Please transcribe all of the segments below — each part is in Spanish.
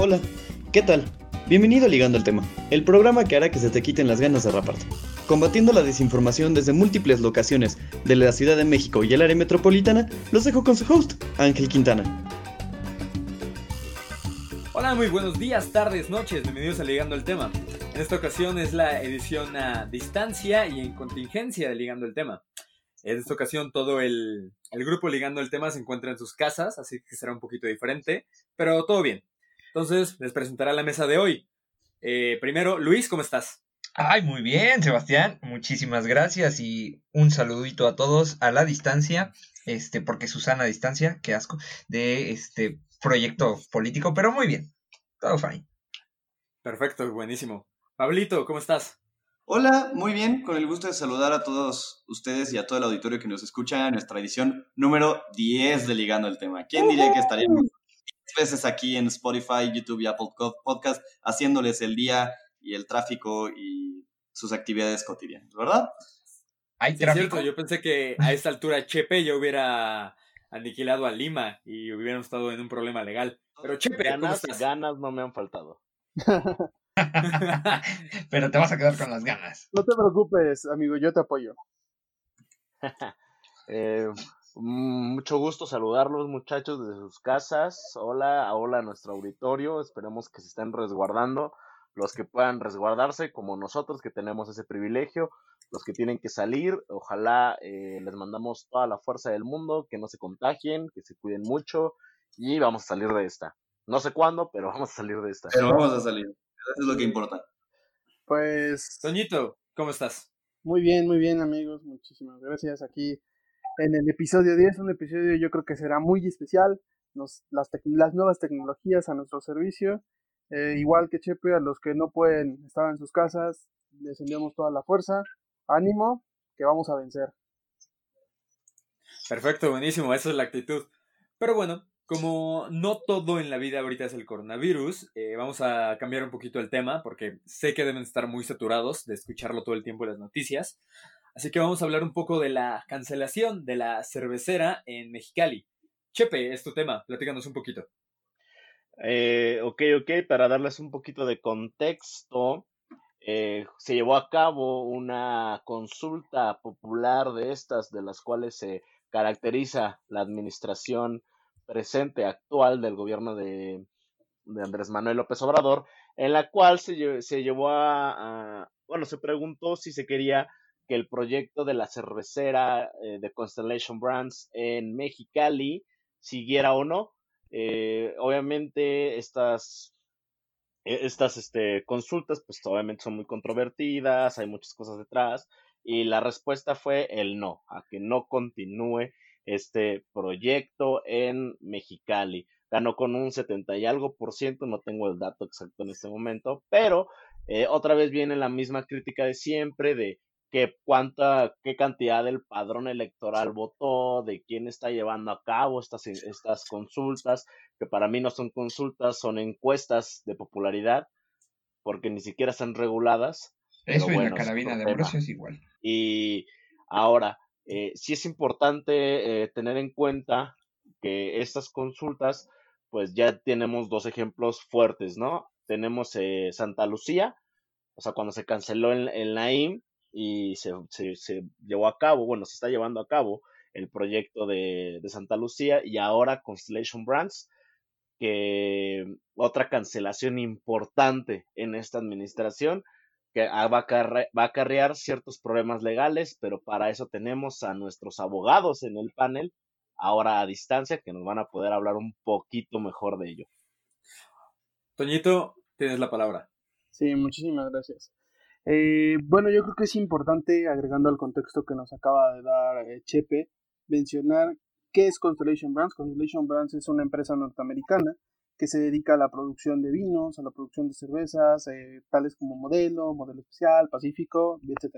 Hola, ¿qué tal? Bienvenido a Ligando el Tema, el programa que hará que se te quiten las ganas de raparte. Combatiendo la desinformación desde múltiples locaciones de la Ciudad de México y el área metropolitana, los dejo con su host, Ángel Quintana. Hola, muy buenos días, tardes, noches, bienvenidos a Ligando el Tema. En esta ocasión es la edición a distancia y en contingencia de Ligando el Tema. En esta ocasión todo el, el grupo Ligando el Tema se encuentra en sus casas, así que será un poquito diferente, pero todo bien. Entonces, les presentaré la mesa de hoy. Eh, primero, Luis, ¿cómo estás? Ay, muy bien, Sebastián. Muchísimas gracias y un saludito a todos a la distancia, este, porque Susana a distancia, qué asco, de este proyecto político, pero muy bien, todo fine. Perfecto, buenísimo. Pablito, ¿cómo estás? Hola, muy bien, con el gusto de saludar a todos ustedes y a todo el auditorio que nos escucha en nuestra edición número 10 de Ligando el Tema. ¿Quién diría que estaríamos veces aquí en Spotify, YouTube y Apple Podcast haciéndoles el día y el tráfico y sus actividades cotidianas, ¿verdad? Hay sí, tráfico. Yo pensé que a esta altura Chepe ya hubiera aniquilado a Lima y hubiéramos estado en un problema legal. Pero Chepe, ganas, ganas no me han faltado. Pero te vas a quedar con las ganas. No te preocupes, amigo, yo te apoyo. eh, mucho gusto saludarlos muchachos desde sus casas. Hola, hola a nuestro auditorio. Esperemos que se estén resguardando. Los que puedan resguardarse, como nosotros que tenemos ese privilegio. Los que tienen que salir, ojalá eh, les mandamos toda la fuerza del mundo, que no se contagien, que se cuiden mucho y vamos a salir de esta. No sé cuándo, pero vamos a salir de esta. Pero vamos a salir. Eso es lo que importa. Pues. Toñito, ¿cómo estás? Muy bien, muy bien, amigos. Muchísimas gracias. Aquí en el episodio 10, un episodio yo creo que será muy especial, las, las, nuevas tecnologías a nuestro servicio, eh, igual que Chepe, a los que no pueden estar en sus casas, les enviamos toda la fuerza, ánimo, que vamos a vencer. Perfecto, buenísimo, esa es la actitud. Pero bueno, como no todo en la vida ahorita es el coronavirus, eh, vamos a cambiar un poquito el tema porque sé que deben estar muy saturados de escucharlo todo el tiempo en las noticias. Así que vamos a hablar un poco de la cancelación de la cervecera en Mexicali. Chepe, es tu tema, platícanos un poquito. Eh, ok, ok, para darles un poquito de contexto, eh, se llevó a cabo una consulta popular de estas, de las cuales se caracteriza la administración presente, actual del gobierno de, Andrés Manuel López Obrador, en la cual se, llevó a, bueno, se preguntó si se quería que el proyecto de la cervecera eh, de Constellation Brands en Mexicali siguiera o no. Eh, obviamente estas, e, estas este, consultas pues obviamente son muy controvertidas, hay muchas cosas detrás y la respuesta fue el no, a que no continúe este proyecto en Mexicali. Ganó con un 70 y algo por ciento, no tengo el dato exacto en este momento, pero eh, otra vez viene la misma crítica de siempre de que cuánta, qué cantidad del padrón electoral votó, de quién está llevando a cabo estas, estas consultas, que para mí no son consultas, son encuestas de popularidad, porque ni siquiera están reguladas. Eso y la carabina de Ambrosio es igual. Y ahora, eh, sí es importante eh, tener en cuenta que estas consultas, pues ya tenemos dos ejemplos fuertes, ¿no? Tenemos eh, Santa Lucía, o sea, cuando se canceló en, en la IM, y se, se, llevó a cabo, bueno, se está llevando a cabo el proyecto de, de Santa Lucía y ahora Constellation Brands, que otra cancelación importante en esta administración que va a, va a acarrear ciertos problemas legales, pero para eso tenemos a nuestros abogados en el panel, ahora a distancia, que nos van a poder hablar un poquito mejor de ello. Toñito, tienes la palabra. Sí, muchísimas gracias. Eh, bueno, yo creo que es importante, agregando al contexto que nos acaba de dar eh, Chepe, mencionar qué es Constellation Brands. Constellation Brands es una empresa norteamericana que se dedica a la producción de vinos, a la producción de cervezas, eh, tales como Modelo, Modelo Especial, Pacífico, etc.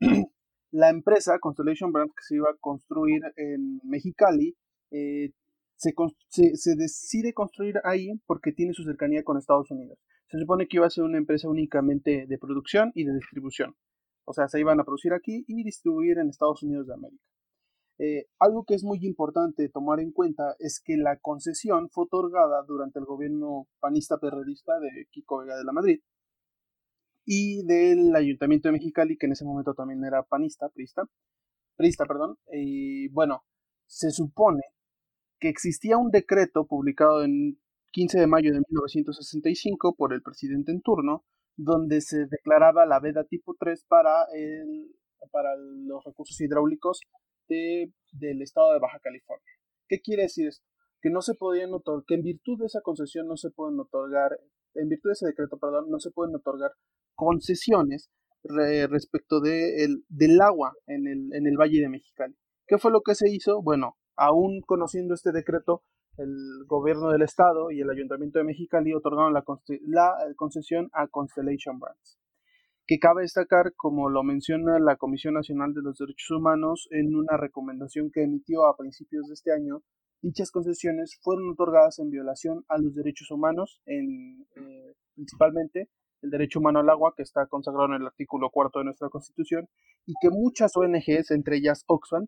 la empresa Constellation Brands que se iba a construir en Mexicali se, se decide construir ahí porque tiene su cercanía con Estados Unidos se supone que iba a ser una empresa únicamente de producción y de distribución. O sea, se iban a producir aquí y distribuir en Estados Unidos de América. Eh, algo que es muy importante tomar en cuenta es que la concesión fue otorgada durante el gobierno panista perredista de Kiko Vega de la Madrid y del Ayuntamiento de Mexicali, que en ese momento también era panista, prista, prista, perdón. Y bueno, se supone que existía un decreto publicado en 15 de mayo de 1965 por el presidente en turno, donde se declaraba la veda tipo 3 para, el, para los recursos hidráulicos de, del estado de Baja California. ¿Qué quiere decir esto? Que no se podían otorgar, que en virtud de esa concesión no se pueden otorgar, en virtud de ese decreto, perdón, no se pueden otorgar concesiones respecto de el, del agua en el, en el Valle de Mexicali. ¿Qué fue lo que se hizo? Bueno, aún conociendo este decreto, el gobierno del estado y el ayuntamiento de Mexicali otorgaron la, la concesión a Constellation Brands que cabe destacar, como lo menciona la Comisión Nacional de los Derechos Humanos en una recomendación que emitió a principios de este año, dichas concesiones fueron otorgadas en violación a los derechos humanos, en, eh, principalmente el derecho humano al agua, que está consagrado en el artículo cuarto de nuestra Constitución, y que muchas ONGs, entre ellas Oxfam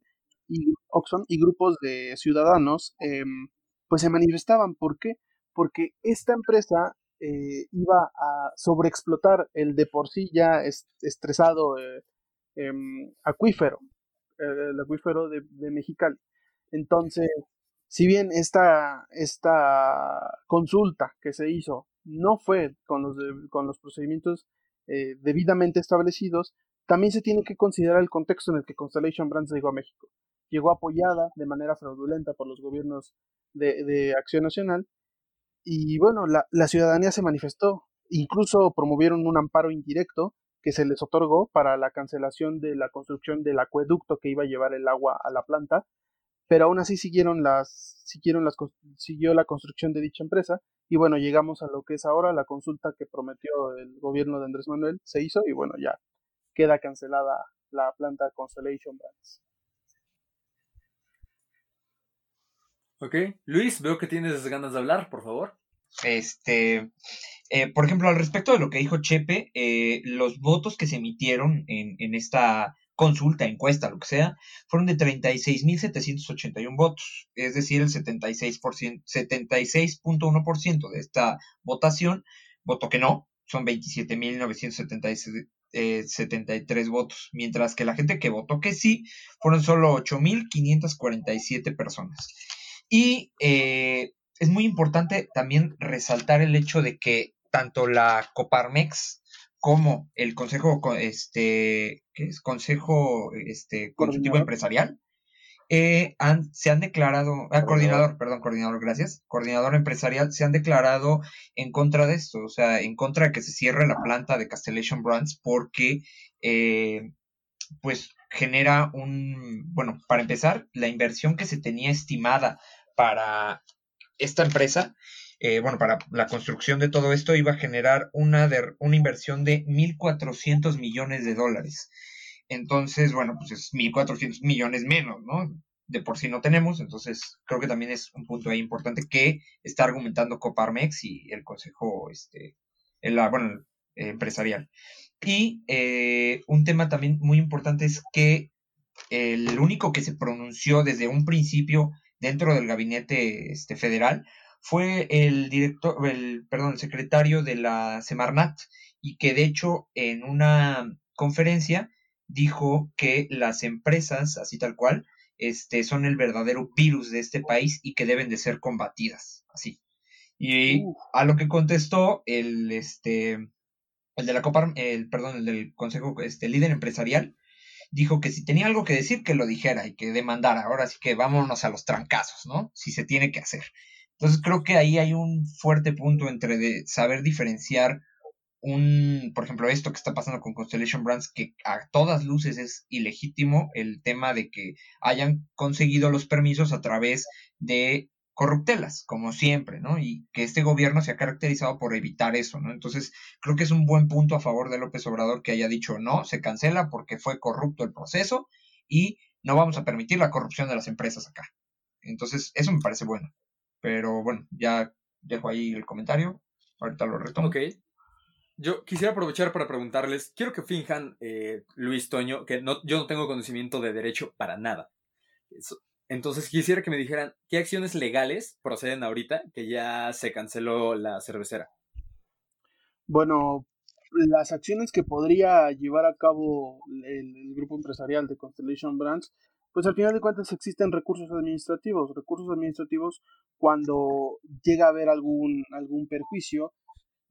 y, Oxfam y grupos de ciudadanos, em, pues se manifestaban. ¿Por qué? Porque esta empresa eh, iba a sobreexplotar el de por sí ya estresado eh, em, acuífero, el acuífero de, Mexicali. Entonces, si bien esta, esta consulta que se hizo no fue con los, con los procedimientos eh, debidamente establecidos, también se tiene que considerar el contexto en el que Constellation Brands llegó a México. Llegó apoyada de manera fraudulenta por los gobiernos de, Acción Nacional. Y bueno, la, la ciudadanía se manifestó, incluso promovieron un amparo indirecto que se les otorgó para la cancelación de la construcción del acueducto que iba a llevar el agua a la planta, pero aún así siguieron las, siguieron las, siguió la construcción de dicha empresa. Y bueno, llegamos a lo que es ahora la consulta que prometió el gobierno de Andrés Manuel, se hizo y bueno, ya queda cancelada la planta Constellation Brands. Ok, Luis, veo que tienes ganas de hablar, por favor. Este, eh, por ejemplo, al respecto de lo que dijo Chepe, eh, los votos que se emitieron en, en esta consulta, encuesta, lo que sea, fueron de 36.781 votos, es decir, el 76%, 76.1% de esta votación votó que no, son 27.973 eh, votos, mientras que la gente que votó que sí fueron solo 8.547 personas. Y eh, es muy importante también resaltar el hecho de que tanto la Coparmex como el Consejo, este, ¿qué es? Consejo este, Consultivo Empresarial, eh, se han declarado, ah, coordinador, perdón, coordinador, gracias, coordinador empresarial, se han declarado en contra de esto, o sea, en contra de que se cierre la planta de Castellation Brands porque, eh, pues, genera un, bueno, para empezar, la inversión que se tenía estimada para esta empresa, eh, bueno, para la construcción de todo esto iba a generar una, una inversión de 1.400 millones de dólares. Entonces, bueno, pues es 1.400 millones menos, ¿no? De por sí no tenemos, entonces creo que también es un punto ahí importante que está argumentando Coparmex y el Consejo, este, el, bueno, empresarial. Y eh, un tema también muy importante es que el único que se pronunció desde un principio dentro del gabinete este, federal fue el director, el, perdón, el secretario de la Semarnat y que de hecho en una conferencia dijo que las empresas, así tal cual, este, son el verdadero virus de este país y que deben de ser combatidas, así. Y a lo que contestó el, este, el de la Copa, el, perdón, el del Consejo, este, líder empresarial, dijo que si tenía algo que decir, que lo dijera y que demandara. Ahora sí que vámonos a los trancazos, ¿no? Si se tiene que hacer. Entonces creo que ahí hay un fuerte punto entre de saber diferenciar un, por ejemplo, esto que está pasando con Constellation Brands, que a todas luces es ilegítimo el tema de que hayan conseguido los permisos a través de corruptelas, como siempre, ¿no? Y que este gobierno se ha caracterizado por evitar eso, ¿no? Entonces, creo que es un buen punto a favor de López Obrador que haya dicho no, se cancela porque fue corrupto el proceso y no vamos a permitir la corrupción de las empresas acá. Entonces, eso me parece bueno. Pero bueno, ya dejo ahí el comentario. Ahorita lo retomo. Ok. Yo quisiera aprovechar para preguntarles, quiero que finjan, eh, Luis Toño, que no, yo no tengo conocimiento de derecho para nada. Entonces quisiera que me dijeran qué acciones legales proceden ahorita que ya se canceló la cervecera. Bueno, las acciones que podría llevar a cabo el, grupo empresarial de Constellation Brands, pues al final de cuentas existen recursos administrativos, recursos administrativos cuando llega a haber algún, algún perjuicio.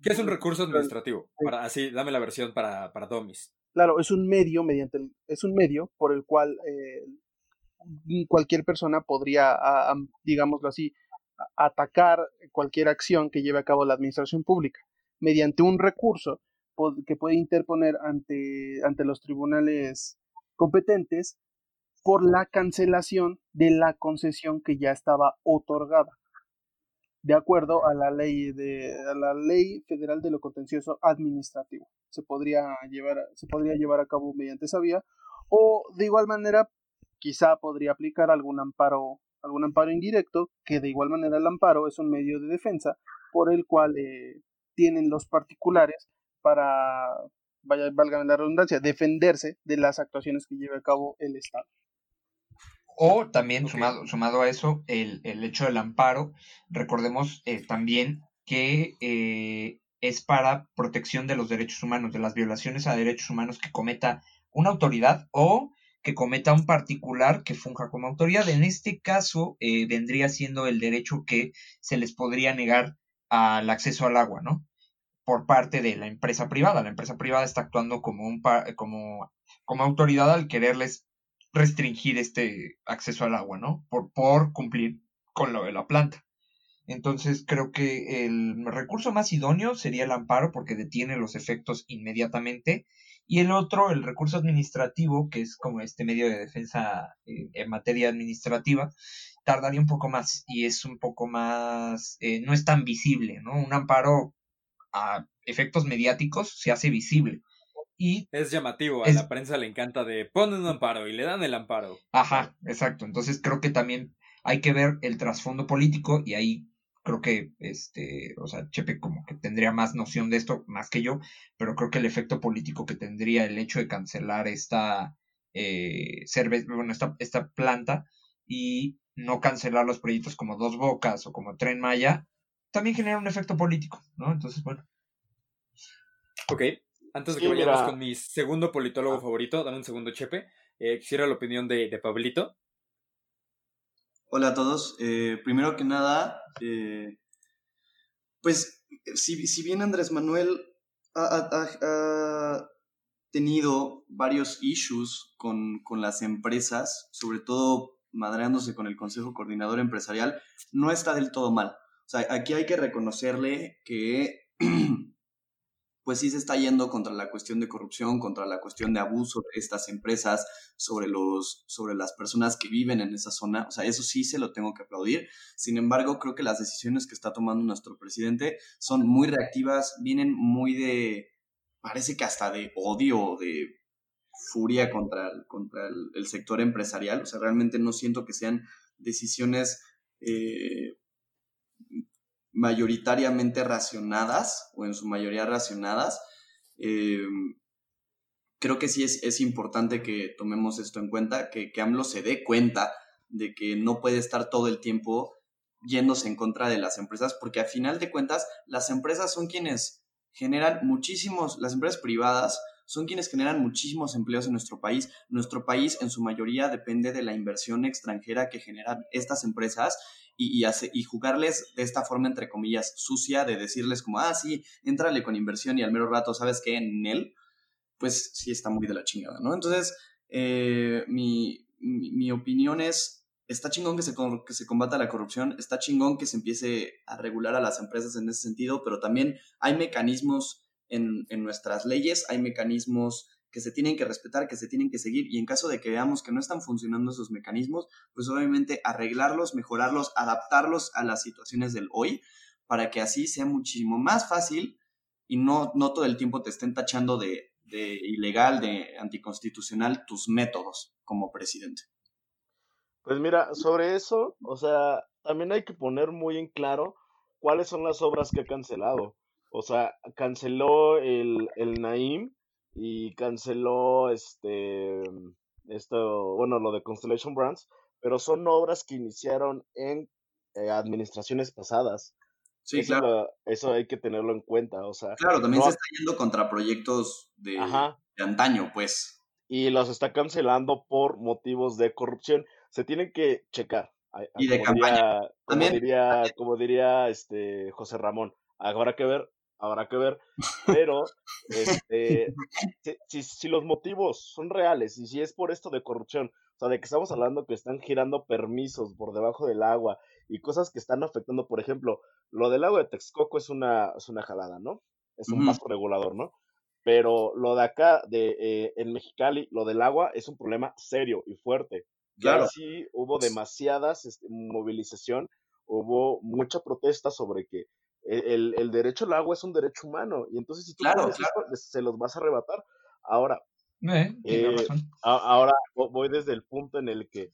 ¿Qué es un recurso administrativo? Para, así, dame la versión para, para Domis. Claro, es un medio mediante es un medio por el cual eh, cualquier persona podría, digámoslo así, atacar cualquier acción que lleve a cabo la administración pública mediante un recurso que puede interponer ante, ante los tribunales competentes por la cancelación de la concesión que ya estaba otorgada. De acuerdo a la ley de a la ley federal de lo contencioso administrativo. Se podría llevar se podría llevar a cabo mediante esa vía o de igual manera quizá podría aplicar algún amparo, algún amparo indirecto, que de igual manera el amparo es un medio de defensa por el cual eh, tienen los particulares para, vaya, valga la redundancia, defenderse de las actuaciones que lleve a cabo el Estado. O también, sumado, sumado a eso, el, hecho del amparo, recordemos eh, también que eh, es para protección de los derechos humanos, de las violaciones a derechos humanos que cometa una autoridad o que cometa un particular que funja como autoridad. En este caso, eh, vendría siendo el derecho que se les podría negar al acceso al agua, ¿no? Por parte de la empresa privada. La empresa privada está actuando como, un como, como autoridad al quererles restringir este acceso al agua, ¿no? Por, por cumplir con lo de la planta. Entonces creo que el recurso más idóneo sería el amparo porque detiene los efectos inmediatamente y el otro, el recurso administrativo, que es como este medio de defensa eh, en materia administrativa, tardaría un poco más y es un poco más, eh, no es tan visible, ¿no? Un amparo a efectos mediáticos se hace visible. Y es llamativo, a la prensa le encanta de ponen un amparo y le dan el amparo. Ajá, exacto. Entonces creo que también hay que ver el trasfondo político y ahí creo que, este, o sea, Chepe como que tendría más noción de esto más que yo, pero creo que el efecto político que tendría el hecho de cancelar esta, eh, bueno, esta, esta planta y no cancelar los proyectos como Dos Bocas o como Tren Maya, también genera un efecto político, ¿no? Entonces, bueno. Ok, antes de que vayamos con mi segundo politólogo ah. favorito, dame un segundo, Chepe, eh, quisiera la opinión de, de Pablito. Hola a todos. Eh, primero que nada, eh, pues si, si, bien Andrés Manuel ha, tenido varios issues con, con, las empresas, sobre todo madreándose con el Consejo Coordinador Empresarial, no está del todo mal. O sea, aquí hay que reconocerle que pues sí se está yendo contra la cuestión de corrupción, contra la cuestión de abuso de estas empresas sobre, los, sobre las personas que viven en esa zona. O sea, eso sí se lo tengo que aplaudir. Sin embargo, creo que las decisiones que está tomando nuestro presidente son muy reactivas, vienen muy de, parece que hasta de odio, de furia contra, el, contra el, sector empresarial. O sea, realmente no siento que sean decisiones... Eh, mayoritariamente racionadas o en su mayoría racionadas. Eh, creo que sí es, importante que tomemos esto en cuenta, que, que AMLO se dé cuenta de que no puede estar todo el tiempo yéndose en contra de las empresas, porque a final de cuentas las empresas son quienes generan muchísimos, las empresas privadas son quienes generan muchísimos empleos en nuestro país. Nuestro país en su mayoría depende de la inversión extranjera que generan estas empresas y, y, jugarles de esta forma, entre comillas, sucia, de decirles como, ah, sí, entrale con inversión y al mero rato, ¿sabes qué? En él, pues sí está muy de la chingada, ¿no? Entonces, eh, mi, mi, opinión es, está chingón que se, que se combata la corrupción, está chingón que se empiece a regular a las empresas en ese sentido, pero también hay mecanismos en, en nuestras leyes, hay mecanismos que se tienen que respetar, que se tienen que seguir y en caso de que veamos que no están funcionando esos mecanismos, pues obviamente arreglarlos, mejorarlos, adaptarlos a las situaciones del hoy para que así sea muchísimo más fácil y no, no todo el tiempo te estén tachando de, ilegal, de anticonstitucional tus métodos como presidente. Pues mira, sobre eso, o sea, también hay que poner muy en claro cuáles son las obras que ha cancelado. O sea, canceló el, el Naim, y canceló este esto, bueno, lo de Constellation Brands, pero son obras que iniciaron en eh, administraciones pasadas. Sí, eso, claro. lo- eso hay que tenerlo en cuenta, o sea, Claro, también no- se está yendo contra proyectos de, Ajá. de antaño, pues. y los está cancelando por motivos de corrupción. Se tienen que checar. Y de como campaña. diría, como También- como diría este José Ramón, habrá que ver, habrá que ver, pero este, si, si- los motivos son reales y si es por esto de corrupción, o sea, de que estamos hablando que están girando permisos por debajo del agua y cosas que están afectando, por ejemplo, lo del agua de Texcoco es una, es una jalada, ¿no? Es un paso regulador, ¿no? Pero lo de acá, de, eh, en Mexicali, lo del agua es un problema serio y fuerte. Ya Claro. sí hubo demasiadas este, movilización, hubo mucha protesta sobre que el, el derecho al agua es un derecho humano y entonces si tú Claro, claro. se los vas a arrebatar. Ahora, Eh, Eh, razón. a- ahora vo- voy desde el punto en el que,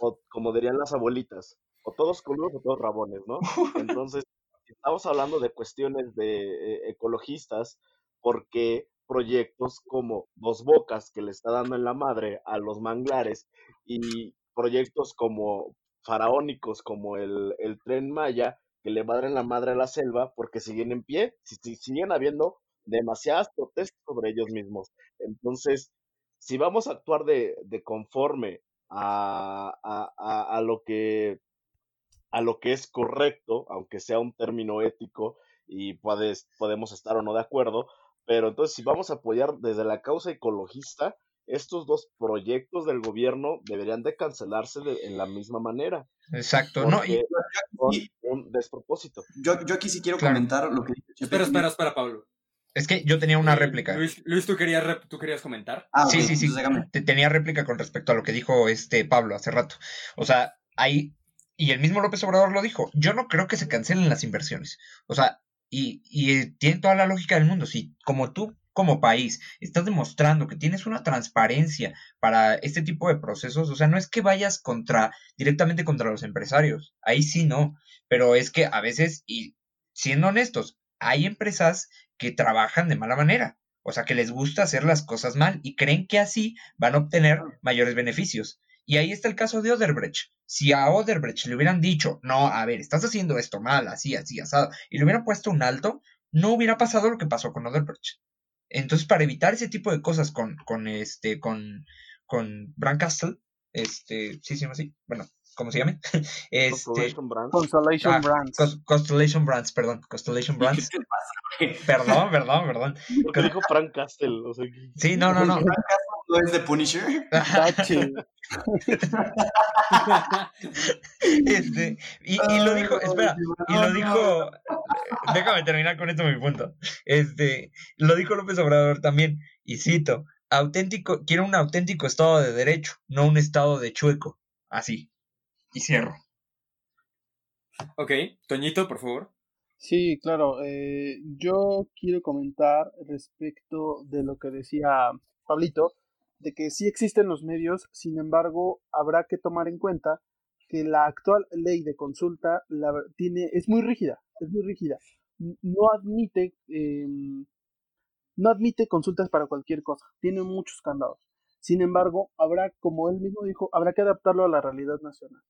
o- como dirían las abuelitas, o todos coludos o todos rabones, ¿no? Entonces, estamos hablando de cuestiones de eh, ecologistas, porque proyectos como Dos Bocas, que le está dando en la madre a los manglares, y proyectos como faraónicos, como el, el Tren Maya, que le madren la madre a la selva, porque siguen en pie, si, si- siguen habiendo demasiadas protestas sobre ellos mismos. Entonces, si vamos a actuar de, conforme a, lo que, es correcto, aunque sea un término ético y podemos estar o no de acuerdo, pero entonces si vamos a apoyar desde la causa ecologista, estos dos proyectos del gobierno deberían de cancelarse de- en la misma manera, Exacto. No, y, un despropósito. Yo, yo aquí sí quiero Claro. comentar lo que. Espera, espera, espera, Pablo. es que yo tenía una Eh, réplica. Luis, Luis, ¿tú, querías rep- ¿tú querías comentar? Ah, Sí, sí, sí. tenía réplica con respecto a lo que dijo este Pablo hace rato. O sea, ahí, y el mismo López Obrador lo dijo, yo no creo que se cancelen las inversiones. O sea, y, y tiene toda la lógica del mundo. Si como tú, como país, estás demostrando que tienes una transparencia para este tipo de procesos, o sea, no es que vayas contra, directamente contra los empresarios. Ahí sí no. Pero es que a veces, y siendo honestos, hay empresas que trabajan de mala manera. O sea, que les gusta hacer las cosas mal y creen que así van a obtener mayores beneficios. Y ahí está el caso de Oderbrecht. Si a Oderbrecht le hubieran dicho, no, a ver, estás haciendo esto mal, así, así, asado, y le hubieran puesto un alto, no hubiera pasado lo que pasó con Oderbrecht. Entonces, para evitar ese tipo de cosas con, con este, con, con Castle, este, sí llama así, bueno, ¿cómo se llame? Este, Constellation Brands. Constellation Ah, Brands. Cos- Constellation Brands, perdón, Constellation Brands. ¿Qué te pasa? Perdón, perdón, perdón. Porque dijo Frank Castle. O sea, que- Sí, no, no, no. ¿No es de Punisher? Este, y, y lo dijo, espera, y lo dijo, déjame terminar con esto mi punto. Este, lo dijo López Obrador también, y cito, auténtico, quiero un auténtico estado de derecho, no un estado de chueco. Así. Y cierro. Ok, Toñito, por favor. Sí, claro. eh, yo quiero comentar respecto de lo que decía Pablito, de que sí existen los medios, sin embargo, habrá que tomar en cuenta que la actual ley de consulta la, tiene, es muy rígida, es muy rígida. No admite, em, no admite consultas para cualquier cosa, tiene muchos candados. Sin embargo, habrá, como él mismo dijo, habrá que adaptarlo a la realidad nacional.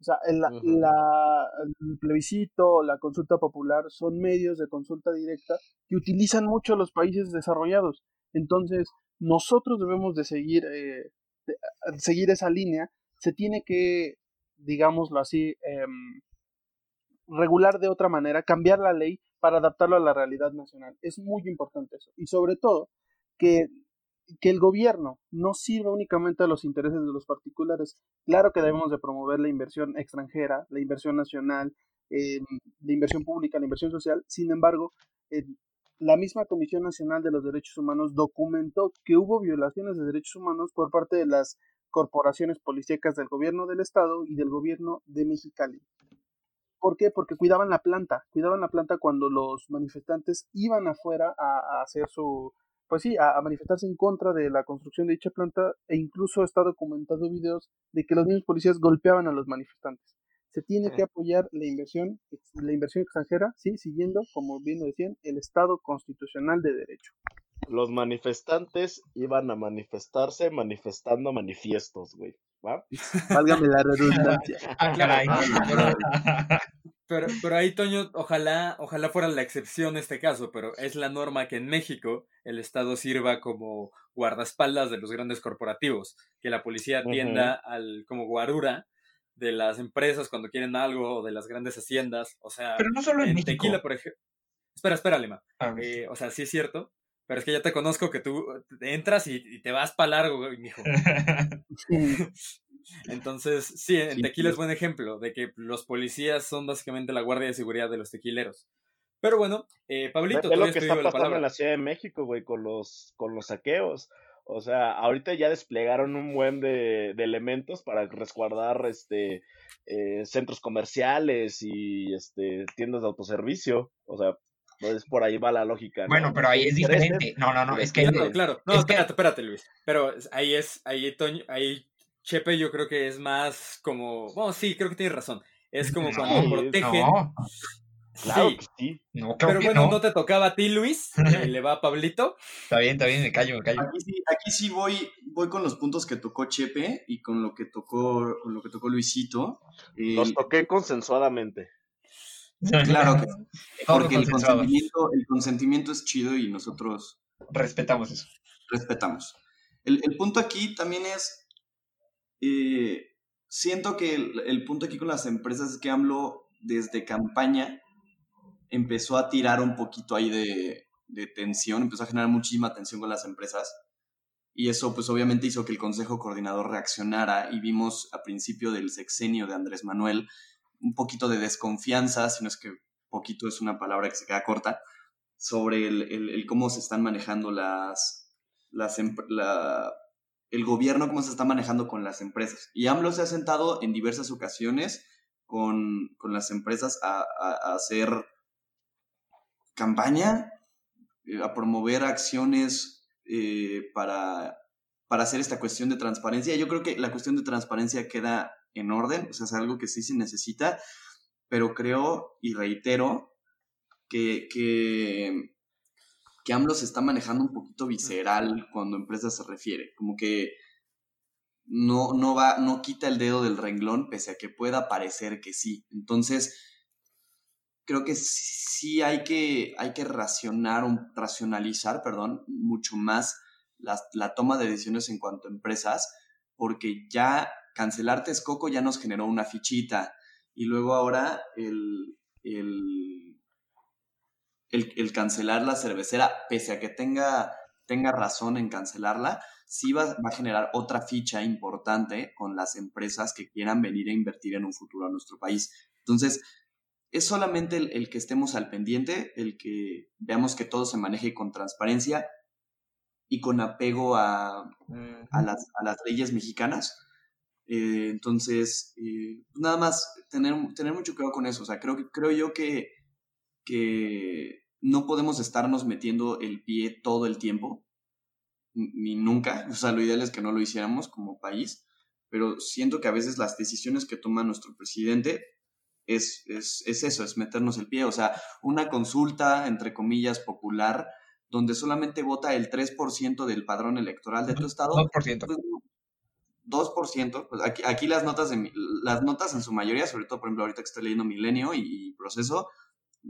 O sea, el, la- el plebiscito, la consulta popular son medios de consulta directa que utilizan mucho los países desarrollados. Entonces, nosotros debemos de seguir, eh, de- a- seguir esa línea. Se tiene que, digámoslo así, em, regular de otra manera, cambiar la ley para adaptarlo a la realidad nacional. Es muy importante eso. Y sobre todo, que, que el gobierno no sirva únicamente a los intereses de los particulares. Claro que debemos de promover la inversión extranjera, la inversión nacional, eh, la inversión pública, la inversión social. Sin embargo, eh, la misma Comisión Nacional de los Derechos Humanos documentó que hubo violaciones de derechos humanos por parte de las corporaciones policíacas del gobierno del estado y del gobierno de Mexicali. ¿Por qué? Porque cuidaban la planta, cuidaban la planta cuando los manifestantes iban afuera a, hacer su, pues sí, a, a manifestarse en contra de la construcción de dicha planta e incluso está documentado videos de que los mismos policías golpeaban a los manifestantes. Se tiene que apoyar la inversión, la inversión extranjera, sí, siguiendo, como bien lo decían, el Estado constitucional de derecho. Los manifestantes iban a manifestarse manifestando manifiestos, güey. ¿va? Válgame la redundancia. Ah, caray. Pero, pero ahí, Toño, ojalá, ojalá fuera la excepción este caso, pero es la norma que en México el Estado sirva como guardaespaldas de los grandes corporativos, que la policía atienda al, como guarura de las empresas cuando quieren algo o de las grandes haciendas, o sea, Pero no solo en, en México. Tequila, por ejemplo. Espera, espera, Lima. Ah, Eh, o sea, sí es cierto, pero es que ya te conozco que tú entras y, y te vas para largo, mijo. Entonces, sí, en Sí, Tequila es buen ejemplo de que los policías son básicamente la guardia de seguridad de los tequileros. Pero bueno, eh, Pablito, ve lo que está la pasando en la Ciudad de México, güey, con los, con los saqueos. O sea, ahorita ya desplegaron un buen de, de elementos para resguardar este eh, centros comerciales y este tiendas de autoservicio. O sea, entonces por ahí va la lógica. ¿no? Bueno, pero ahí es diferente. No, no, no, es que Claro, claro. No, es que- espérate, espérate, Luis. Pero ahí es, ahí Toño, ahí Chepe yo creo que es más como, bueno, sí, creo que tienes razón. Es como No, cuando protegen. no, Claro Sí, que sí. no, pero que bueno, no. no. te tocaba a ti, Luis, eh, le va a Pablito. Está bien, está bien, me callo, me callo. Aquí sí, aquí sí voy, voy con los puntos que tocó Chepe y con lo que tocó, con lo que tocó Luisito. Eh, Los toqué consensuadamente. claro que porque el consentimiento, el consentimiento es chido y nosotros Respetamos eso. respetamos. El, el punto aquí también es, eh, siento que el, el punto aquí con las empresas es que AMLO desde campaña empezó a tirar un poquito ahí de, de tensión, empezó a generar muchísima tensión con las empresas. Y eso pues obviamente hizo que el Consejo Coordinador reaccionara y vimos a principio del sexenio de Andrés Manuel un poquito de desconfianza, si no es que poquito es una palabra que se queda corta, sobre el, cómo se están manejando las, las em- el gobierno, cómo se está manejando con las empresas. Y AMLO se ha sentado en diversas ocasiones con, con las empresas a hacer campaña, eh, a promover acciones eh, para, para hacer esta cuestión de transparencia. Yo creo que la cuestión de transparencia queda en orden, o sea, es algo que sí se necesita, pero creo y reitero que, que, que AMLO se está manejando un poquito visceral cuando a empresas se refiere, como que no, no va, no quita el dedo del renglón, pese a que pueda parecer que sí. Entonces, creo que sí hay que, hay que racionar, racionalizar, perdón, mucho más la, toma de decisiones en cuanto a empresas, porque ya cancelar Texcoco ya nos generó una fichita, y luego ahora el, el, el, el cancelar la cervecera, pese a que tenga, tenga razón en cancelarla, sí va, va a generar otra ficha importante con las empresas que quieran venir a invertir en un futuro a nuestro país. Entonces, es solamente el, el que estemos al pendiente, el que veamos que todo se maneje con transparencia y con apego a, a, las, a las leyes mexicanas. Eh, entonces, eh, nada más tener, tener mucho cuidado con eso. O sea, creo, creo yo que, que no podemos estarnos metiendo el pie todo el tiempo, ni nunca. O sea, lo ideal es que no lo hiciéramos como país, pero siento que a veces las decisiones que toma nuestro presidente es, es, es eso, es meternos el pie. O sea, una consulta, entre comillas, popular, donde solamente vota el 3% del padrón electoral de tu estado, 2%. pues, 2%, pues aquí, aquí las notas de mi- las notas en su mayoría, sobre todo por ejemplo ahorita que estoy leyendo Milenio y, y Proceso,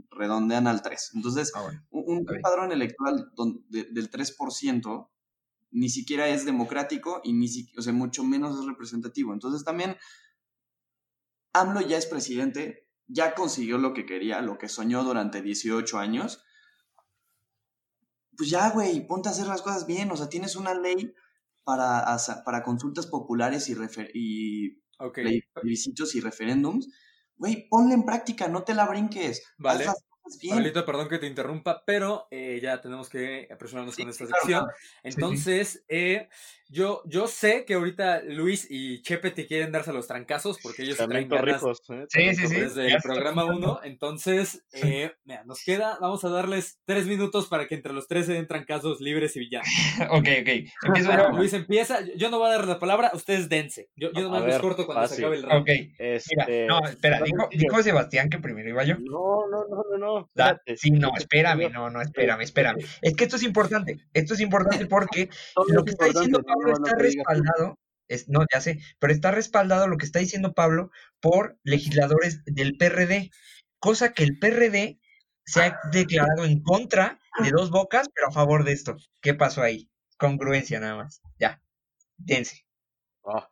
redondean al 3. Entonces, Ah, bueno. un, padrón electoral don- de- del 3% ni siquiera es democrático y ni si- o sea, mucho menos es representativo. Entonces también AMLO ya es presidente, ya consiguió lo que quería, lo que soñó durante 18 años. Pues ya, güey, ponte a hacer las cosas bien. O sea, tienes una ley para, para consultas populares y, y plebiscitos y referéndums. Güey, ponle en práctica, no te la brinques. Vale. Haz las. Pablito, perdón que te interrumpa, pero eh, ya tenemos que apresurarnos Sí, con esta sección. claro. Entonces, eh, yo, yo sé que ahorita Luis y Chepe te quieren darse los trancazos porque ellos También traen ganas torrijos, ¿eh? Sí, sí, sí. desde el programa escuchando. 1. Entonces, eh, mira, nos queda, vamos a darles tres minutos para que entre los tres se den trancazos libres y villanos. Ok, ok. Empiezo. Luis empieza, yo no voy a dar la palabra, ustedes dense. Yo, yo nomás ver, corto cuando fácil. se acabe el round. Ok. Este, Mira, no, espera, está dijo, dijo Sebastián que primero iba yo. No, no, no, no, no. Da- espérate. sí, no, espérame, no, no, espérame, espérame. Es que esto es importante, esto es importante porque lo que está diciendo Pablo no, no está respaldado, Es, no, ya sé, pero está respaldado lo que está diciendo Pablo por legisladores del PRD, cosa que el PRD se ha declarado en contra de dos bocas, pero a favor de esto. ¿Qué pasó ahí? Congruencia nada más. Ya, dense. Ah,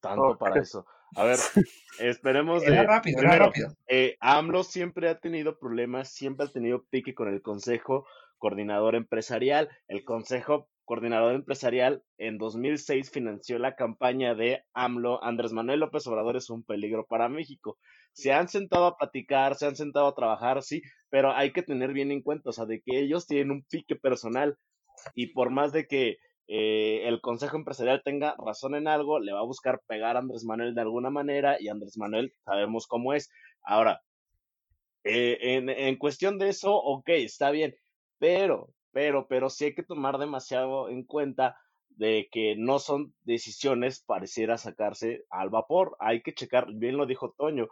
tanto para eso. A ver, esperemos Era de... rápido, era rápido. eh, AMLO siempre ha tenido problemas, siempre ha tenido pique con el Consejo Coordinador Empresarial. El Consejo Coordinador Empresarial en 2006 financió la campaña de AMLO, Andrés Manuel López Obrador es un peligro para México. Se han sentado a platicar, se han sentado a trabajar, sí, pero hay que tener bien en cuenta, o sea, de que ellos tienen un pique personal y por más de que eh, el Consejo Empresarial tenga razón en algo, le va a buscar pegar a Andrés Manuel de alguna manera y Andrés Manuel sabemos cómo es. Ahora, eh, en, cuestión de eso, ok, está bien, pero, pero, pero sí hay que tomar demasiado en cuenta de que no son decisiones pareciera sacarse al vapor. Hay que checar, bien lo dijo Toño,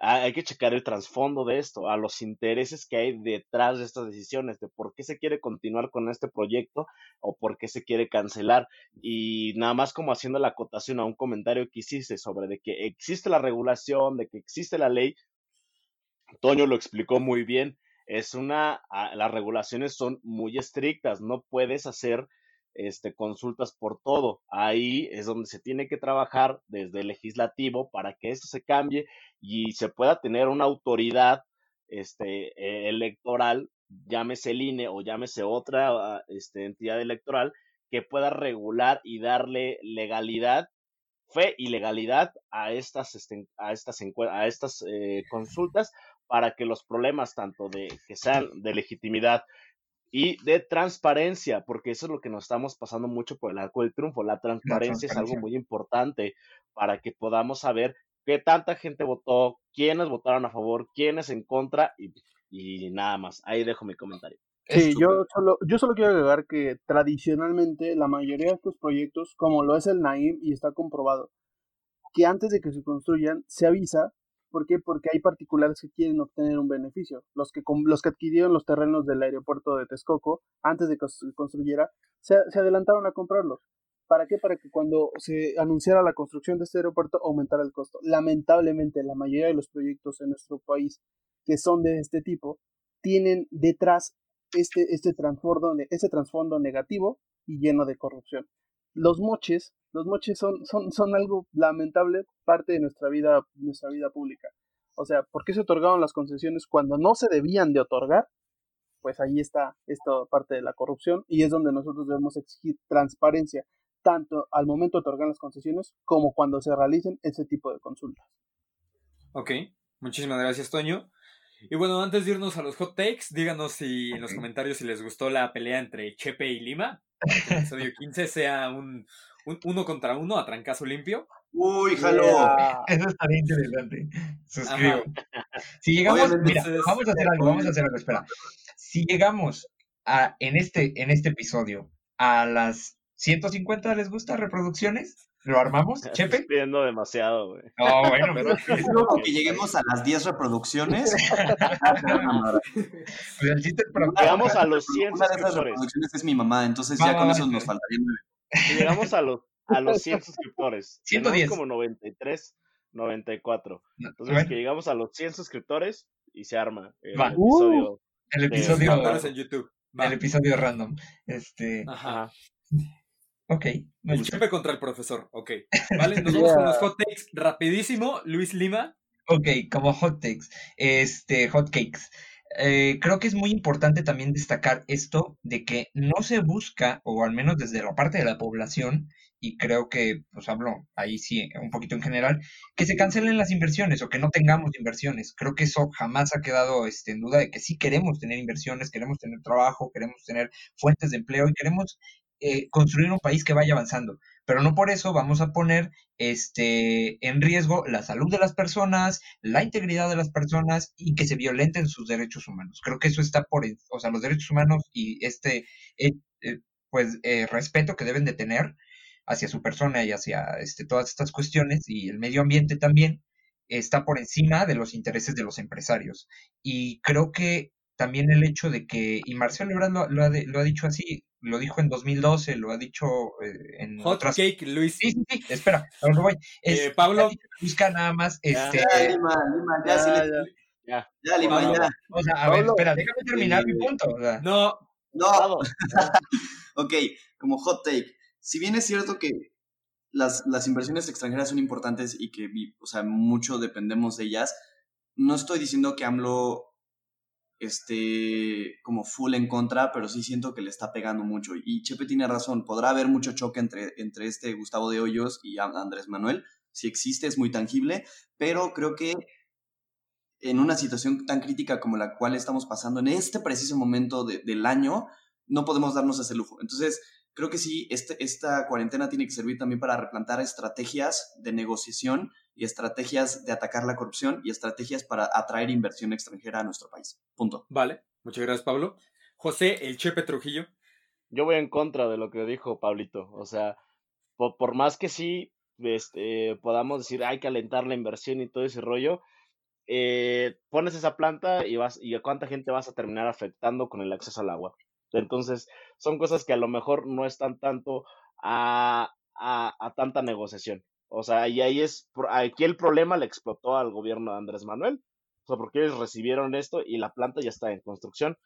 hay hay que checar el trasfondo de esto, a los intereses que hay detrás de estas decisiones, de por qué se quiere continuar con este proyecto o por qué se quiere cancelar. Y nada más como haciendo la acotación a un comentario que hiciste sobre de que existe la regulación, de que existe la ley, Toño lo explicó muy bien. Es una, ah, las regulaciones son muy estrictas, no puedes hacer este, consultas por todo. Ahí es donde se tiene que trabajar desde el legislativo para que esto se cambie y se pueda tener una autoridad este, eh, electoral, llámese el INE o llámese otra ah, este, entidad electoral, que pueda regular y darle legalidad, fe y legalidad a estas, este, a estas, a estas eh, consultas para que los problemas tanto de que sean de legitimidad y de transparencia, porque eso es lo que nos estamos pasando mucho por el arco del triunfo. La transparencia es algo muy importante para que podamos saber qué tanta gente votó, quiénes votaron a favor, quiénes en contra y, y nada más. Ahí dejo mi comentario. Sí, yo solo, yo solo quiero agregar que tradicionalmente la mayoría de estos proyectos, como lo es el Naim y está comprobado, que antes de que se construyan se avisa. ¿Por qué? Porque hay particulares que quieren obtener un beneficio. Los que, los que adquirieron los terrenos del aeropuerto de Texcoco, antes de que se construyera, se, adelantaron a comprarlos. ¿Para qué? Para que cuando se anunciara la construcción de este aeropuerto aumentara el costo. Lamentablemente, la mayoría de los proyectos en nuestro país que son de este tipo tienen detrás este, este, este trasfondo negativo y lleno de corrupción. Los moches, los moches son, son, son algo lamentable, parte de nuestra vida, nuestra vida pública. O sea, ¿por qué se otorgaron las concesiones cuando no se debían de otorgar? Pues ahí está esta parte de la corrupción y es donde nosotros debemos exigir transparencia, tanto al momento de otorgar las concesiones como cuando se realicen ese tipo de consultas. Ok, muchísimas gracias, Toño. Y bueno, antes de irnos a los hot takes, díganos si en los comentarios si les gustó la pelea entre Chepe y Lima. que El episodio 15 sea un, un uno contra uno a trancazo limpio. Uy, jalo. Yeah. Eso estaría interesante. Suscribo. Ajá. Si llegamos, mira, vamos a hacer algo, vamos a hacer algo, espera. Si llegamos a, en este, en este episodio a las 150, ¿les gusta reproducciones? ¿Lo armamos, Chepe? Pidiendo demasiado, güey. No, bueno, Pero- pero Luego que lleguemos a las 10 reproducciones. pues el chiste es para- Llegamos a los 100 Una de esas reproducciones es mi mamá, entonces ya con eso nos faltaría llegamos a los, a los 100 suscriptores. 110. Tenemos como 93, 94. Entonces, Bueno, que llegamos a los 100 suscriptores y se arma el Va. episodio. el de- episodio, Suscriptores en YouTube. Va. el episodio random. Este, Ajá. Ok, El gusta. Chepe contra el profesor. Ok. Vale, nos vamos con los hot takes rapidísimo. Luis Lima. Ok, como hot takes, este, hot cakes. Eh, creo que es muy importante también destacar esto de que no se busca, o al menos desde la parte de la población, y creo que, pues hablo ahí sí, un poquito en general, que se cancelen las inversiones o que no tengamos inversiones. Creo que eso jamás ha quedado este, en duda de que sí queremos tener inversiones, queremos tener trabajo, queremos tener fuentes de empleo y queremos eh, construir un país que vaya avanzando. Pero no por eso vamos a poner este, en riesgo la salud de las personas, la integridad de las personas y que se violenten sus derechos humanos. Creo que eso está por, o sea, los derechos humanos y este, eh, eh, pues, eh, respeto que deben de tener hacia su persona y hacia este, todas estas cuestiones y el medio ambiente también está por encima de los intereses de los empresarios. Y creo que también el hecho de que, y Marcelo Ebrard lo, ha, lo ha dicho así, lo dijo en 2012, lo ha dicho eh, en Hot otras... Cake, Luis. Sí, sí, sí, espera, a dónde voy. Es- Eh, Pablo. Busca nada más, este... Ya, Lima, Lima, ya, Ya, silencio. ya. Ya, Lima, Pablo. ya. O sea, a ver, Pablo. espera, déjame terminar mi punto. o sea. No, No, ok, como hot take. Si bien es cierto que las, las inversiones extranjeras son importantes y que, vi- o sea, mucho dependemos de ellas, no estoy diciendo que AMLO esté como full en contra, pero sí siento que le está pegando mucho. Y Chepe tiene razón, podrá haber mucho choque entre, entre este Gustavo de Hoyos y Andrés Manuel. Si existe, es muy tangible, pero creo que en una situación tan crítica como la cual estamos pasando en este preciso momento de- del año, no podemos darnos ese lujo. Entonces, creo que sí, este, esta cuarentena tiene que servir también para replantar estrategias de negociación y estrategias de atacar la corrupción y estrategias para atraer inversión extranjera a nuestro país. Punto. vale. Muchas gracias, Pablo. José, el Chepe Trujillo. Yo voy en contra de lo que dijo Pablito. O sea, po- por, más que sí este, podamos decir hay que alentar la inversión y todo ese rollo, eh, pones esa planta y vas y a cuánta gente vas a terminar afectando con el acceso al agua. Entonces, son cosas que a lo mejor no están tanto a, a, a tanta negociación. O sea, y ahí es, aquí el problema le explotó al gobierno de Andrés Manuel. O sea, porque ellos recibieron esto y la planta ya está en construcción.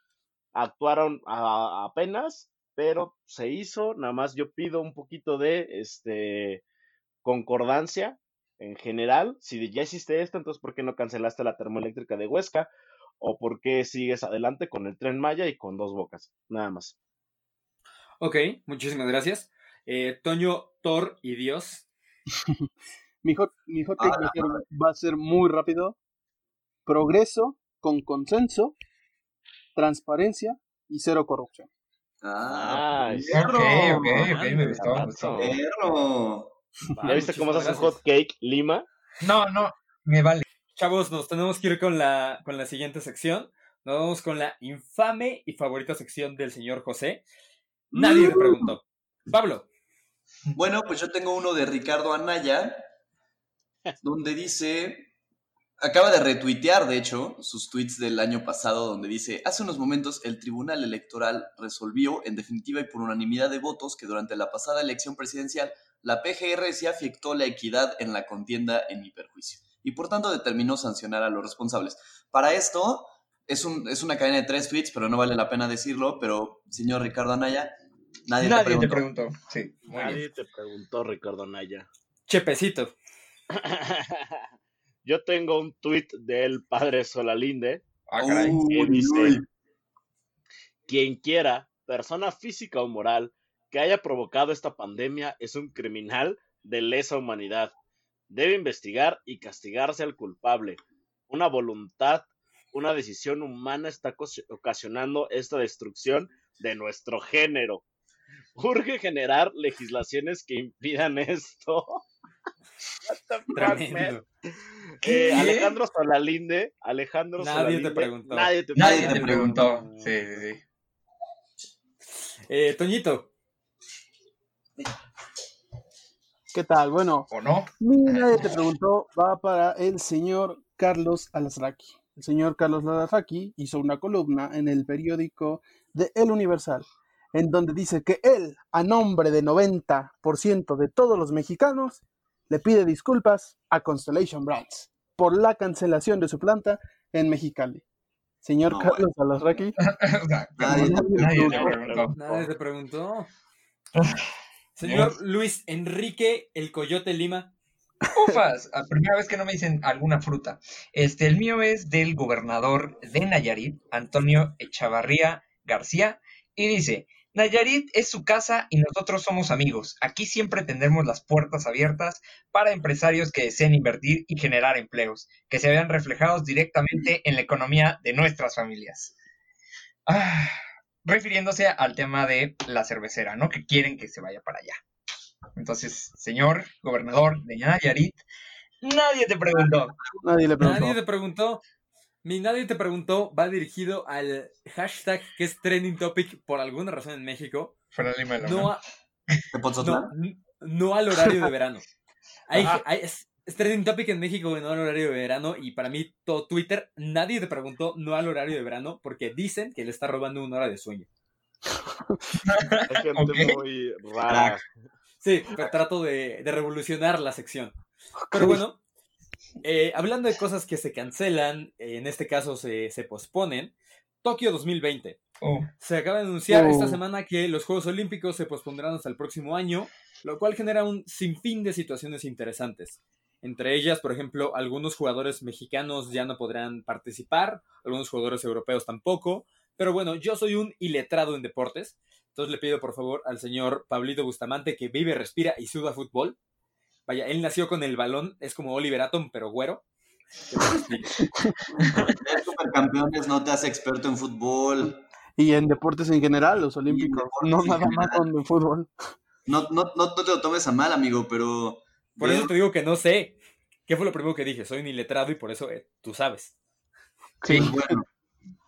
Actuaron a- apenas, pero se hizo. Nada más yo pido un poquito de este concordancia en general. Si ya hiciste esto, entonces ¿por qué no cancelaste la termoeléctrica de Huesca? ¿O por qué sigues adelante con el tren Maya y con dos bocas? Nada más. Ok, muchísimas gracias. Eh, Toño, Thor y Dios. Mi hot, mi hot take va, a ser, va a ser muy rápido. Progreso con consenso, transparencia y cero corrupción. Ah, perro. ok, ok, me gustó, me gustó. perro. Va, ¿Ya viste cómo se hace un hot cake Lima? No, no, me vale. Chavos, nos tenemos que ir con la, con la siguiente sección. Nos vamos con la infame y favorita sección del señor José. Nadie le preguntó. Pablo, Bueno, pues yo tengo uno de Ricardo Anaya, donde dice, acaba de retuitear, de hecho, sus tweets del año pasado, donde dice, hace unos momentos el Tribunal Electoral resolvió, en definitiva y por unanimidad de votos, que durante la pasada elección presidencial, la PGR sí afectó la equidad en la contienda en mi perjuicio, y por tanto determinó sancionar a los responsables. Para esto, es, un, es una cadena de tres tweets, pero no vale la pena decirlo, pero señor Ricardo Anaya, nadie, Nadie te te preguntó. Sí, muy bien. Nadie te preguntó, Ricardo Naya. Chepecito. Yo tengo un tweet del padre Solalinde Ah, caray. Uy, que dice, uy. quien quiera, persona física o moral, que haya provocado esta pandemia es un criminal de lesa humanidad. Debe investigar y castigarse al culpable. Una voluntad, una decisión humana está ocas- ocasionando esta destrucción de nuestro género. Urge generar legislaciones que impidan esto. What the fuck. Eh. Alejandro Solalinde, Alejandro Nadie te Solalinde, preguntó. Nadie te Nadie preguntó. te preguntó. Sí, sí, sí. Eh, Toñito. ¿Qué tal? Bueno, ¿O no? mi nadie te preguntó va para el señor Carlos Alasraqui. El señor Carlos Alasraqui hizo una columna en el periódico de El Universal, en donde dice que él, a nombre de 90% de todos los mexicanos, le pide disculpas a Constellation Brands por la cancelación de su planta en Mexicali. Señor No, Carlos Alasraqui, O sea, Nadie te nadie preguntó. Nadie te preguntó. Señor Luis Enrique el Coyote Lima. Ufas, la primera vez que no me dicen alguna fruta. Este, el mío es del gobernador de Nayarit, Antonio Echavarría García, y dice, Nayarit es su casa y nosotros somos amigos. Aquí siempre tendremos las puertas abiertas para empresarios que deseen invertir y generar empleos, que se vean reflejados directamente en la economía de nuestras familias. Ah, refiriéndose al tema de la cervecera, ¿no? Que quieren que se vaya para allá. Entonces, señor gobernador de Nayarit, nadie te preguntó. nadie le preguntó. Nadie te preguntó. Mi nadie te preguntó va dirigido al hashtag que es trending topic por alguna razón en México. No, a- no, no al horario de verano. Hay, hay- es, es trending topic en México, no al horario de verano. Y para mí, todo Twitter, nadie te preguntó no al horario de verano porque dicen que le está robando una hora de sueño. Hay gente muy rara. Sí, trato de, revolucionar la sección. Pero bueno, eh, hablando de cosas que se cancelan, en este caso se, se posponen, Tokio 2020. Se acaba de anunciar esta oh. semana que los Juegos Olímpicos se pospondrán hasta el próximo año, lo cual genera un sinfín de situaciones interesantes. Entre ellas, por ejemplo, algunos jugadores mexicanos ya no podrán participar, algunos jugadores europeos tampoco. Pero bueno, yo soy un iletrado en deportes, entonces le pido por favor al señor Pablito Bustamante que vive, respira y suda fútbol. Vaya, él nació con el balón, es como Oliver Atom, pero güero. supercampeones no te hace experto en fútbol. Y en deportes en general, los olímpicos, no nada más con fútbol. No, no, no, te lo tomes a mal, amigo, pero... Por eso te digo que no sé. ¿Qué fue lo primero que dije? Soy un iletrado y por eso eh, tú sabes. Sí. Pues bueno,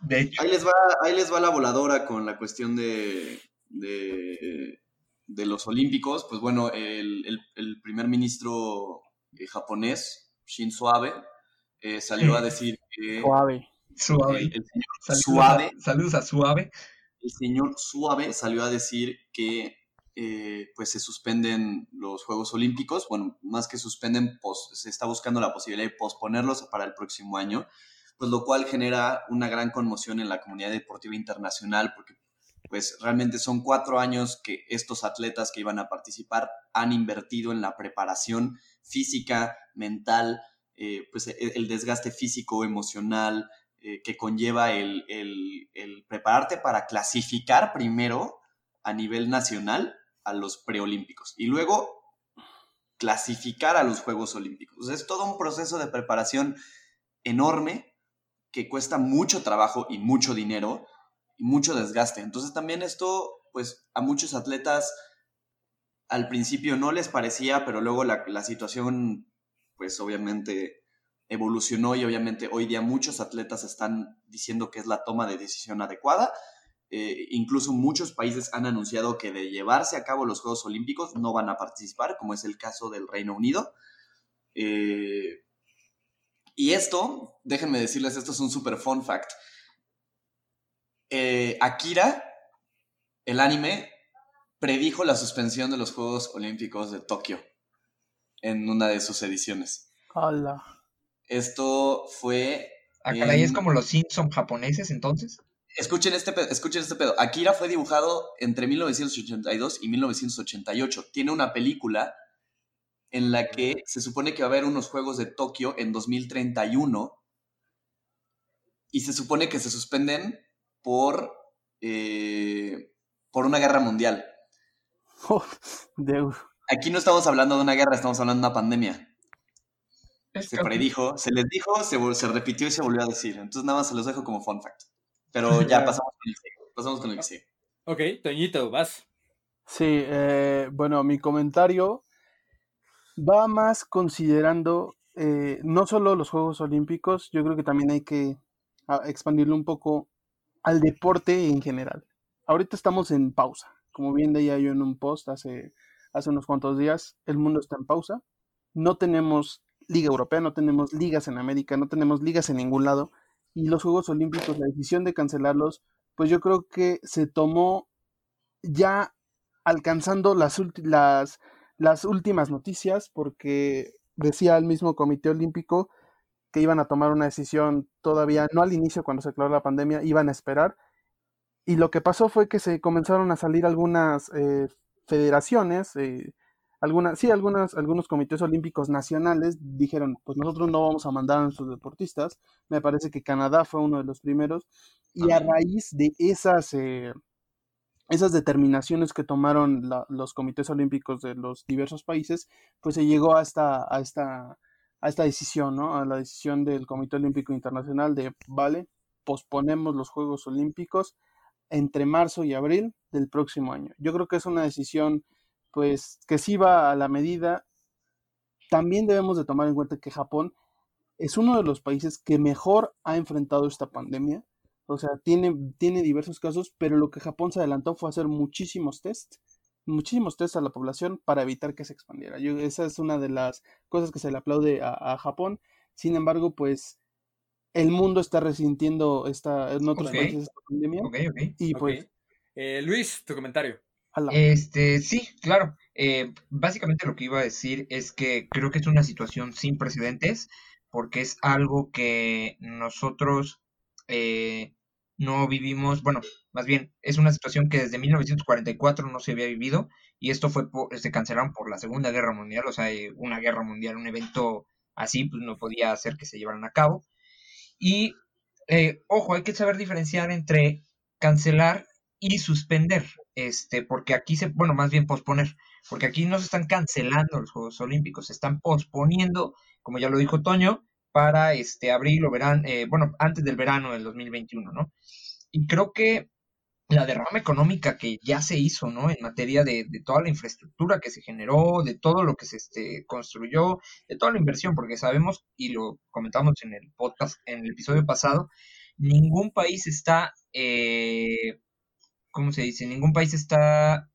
de hecho. Ahí les, va, ahí les va la voladora con la cuestión de, de, de los olímpicos. Pues bueno, el, el, primer ministro eh, japonés, Shinzo Abe, eh, salió a decir que... Suave. Suave. El, señor Suave. Saludos a Suave. El señor Suave salió a decir que eh, pues se suspenden los Juegos Olímpicos. Bueno, más que suspenden, pues, se está buscando la posibilidad de posponerlos para el próximo año, pues lo cual genera una gran conmoción en la comunidad deportiva internacional, porque pues realmente son cuatro años que estos atletas que iban a participar han invertido en la preparación física, mental, eh, pues e, el, desgaste físico, emocional, eh, que conlleva el, prepararte para clasificar primero a nivel nacional a los preolímpicos y luego clasificar a los Juegos Olímpicos. es todo un proceso de preparación enorme que cuesta mucho trabajo y mucho dinero y mucho desgaste. Entonces también esto, pues a muchos atletas al principio no les parecía, pero luego la, situación pues obviamente evolucionó y obviamente hoy día muchos atletas están diciendo que es la toma de decisión adecuada. Eh, incluso muchos países han anunciado que de llevarse a cabo los Juegos Olímpicos no van a participar, como es el caso del Reino Unido. Eh, y esto, déjenme decirles, esto es un super fun fact. Eh, Akira, el anime, predijo la suspensión de los Juegos Olímpicos de Tokio en una de sus ediciones. Hola. Esto fue. Ah, caray, es como los Simpson japoneses entonces. Escuchen este, pedo, escuchen este pedo. Akira fue dibujado entre 1982 y 1988. Tiene una película en la que se supone que va a haber unos Juegos de Tokio en 2031 y se supone que se suspenden por, eh, por una guerra mundial. Oh, Aquí no estamos hablando de una guerra, estamos hablando de una pandemia. Se predijo, se les dijo, se, se, repitió y se volvió a decir. Entonces nada más se los dejo como fun fact. Pero ya pasamos con el que Pasamos con el que sigue. Ok, Toñito, vas. Sí, eh, bueno, mi comentario va más considerando eh, no solo los Juegos Olímpicos, yo creo que también hay que ah, expandirlo un poco al deporte en general. Ahorita estamos en pausa. Como bien leía yo en un post hace hace unos cuantos días, el mundo está en pausa. No tenemos liga europea, no tenemos ligas en América, no tenemos ligas en ningún lado. Y los Juegos Olímpicos, la decisión de cancelarlos, pues yo creo que se tomó ya alcanzando las, últimas noticias, porque decía el mismo Comité Olímpico que iban a tomar una decisión todavía, no al inicio cuando se aclaró la pandemia, iban a esperar. Y lo que pasó fue que se comenzaron a salir algunas eh, federaciones, eh, algunas, sí, algunas, algunos comités olímpicos nacionales dijeron, pues nosotros no vamos a mandar a nuestros deportistas. Me parece que Canadá fue uno de los primeros. Y a raíz de esas, eh, esas determinaciones que tomaron los comités olímpicos de los diversos países, pues se llegó a esta, a esta, a esta decisión, ¿no? A la decisión del Comité Olímpico Internacional de, vale, posponemos los Juegos Olímpicos entre marzo y abril del próximo año. Yo creo que es una decisión pues que sí va a la medida. También debemos de tomar en cuenta que Japón es uno de los países que mejor ha enfrentado esta pandemia. O sea, tiene, tiene diversos casos, pero lo que Japón se adelantó fue hacer muchísimos test, muchísimos test a la población para evitar que se expandiera. Yo, esa es una de las cosas que se le aplaude a, a Japón. Sin embargo, pues el mundo está resintiendo esta, en otros países esta pandemia. y pues Eh, Luis, tu comentario. Este, sí, claro. Eh, básicamente lo que iba a decir es que creo que es una situación sin precedentes porque es algo que nosotros eh, no vivimos, bueno, más bien es una situación que desde 1944 no se había vivido y esto fue, se cancelaron por la Segunda Guerra Mundial, o sea, eh, una guerra mundial, un evento así, pues no podía hacer que se llevaran a cabo. Y, ojo, hay que saber diferenciar entre cancelar y suspender, este, porque aquí se, bueno, más bien posponer, porque aquí no se están cancelando los Juegos Olímpicos, se están posponiendo, como ya lo dijo Toño, para este abril o verano, eh, bueno, antes del verano del 2021, ¿no? Y creo que la derrama económica que ya se hizo, ¿no? En materia de, toda la infraestructura que se generó, de todo lo que se este, construyó, de toda la inversión, porque sabemos, y lo comentamos en el podcast, en el episodio pasado, ningún país está eh, ¿cómo se dice? Ningún país está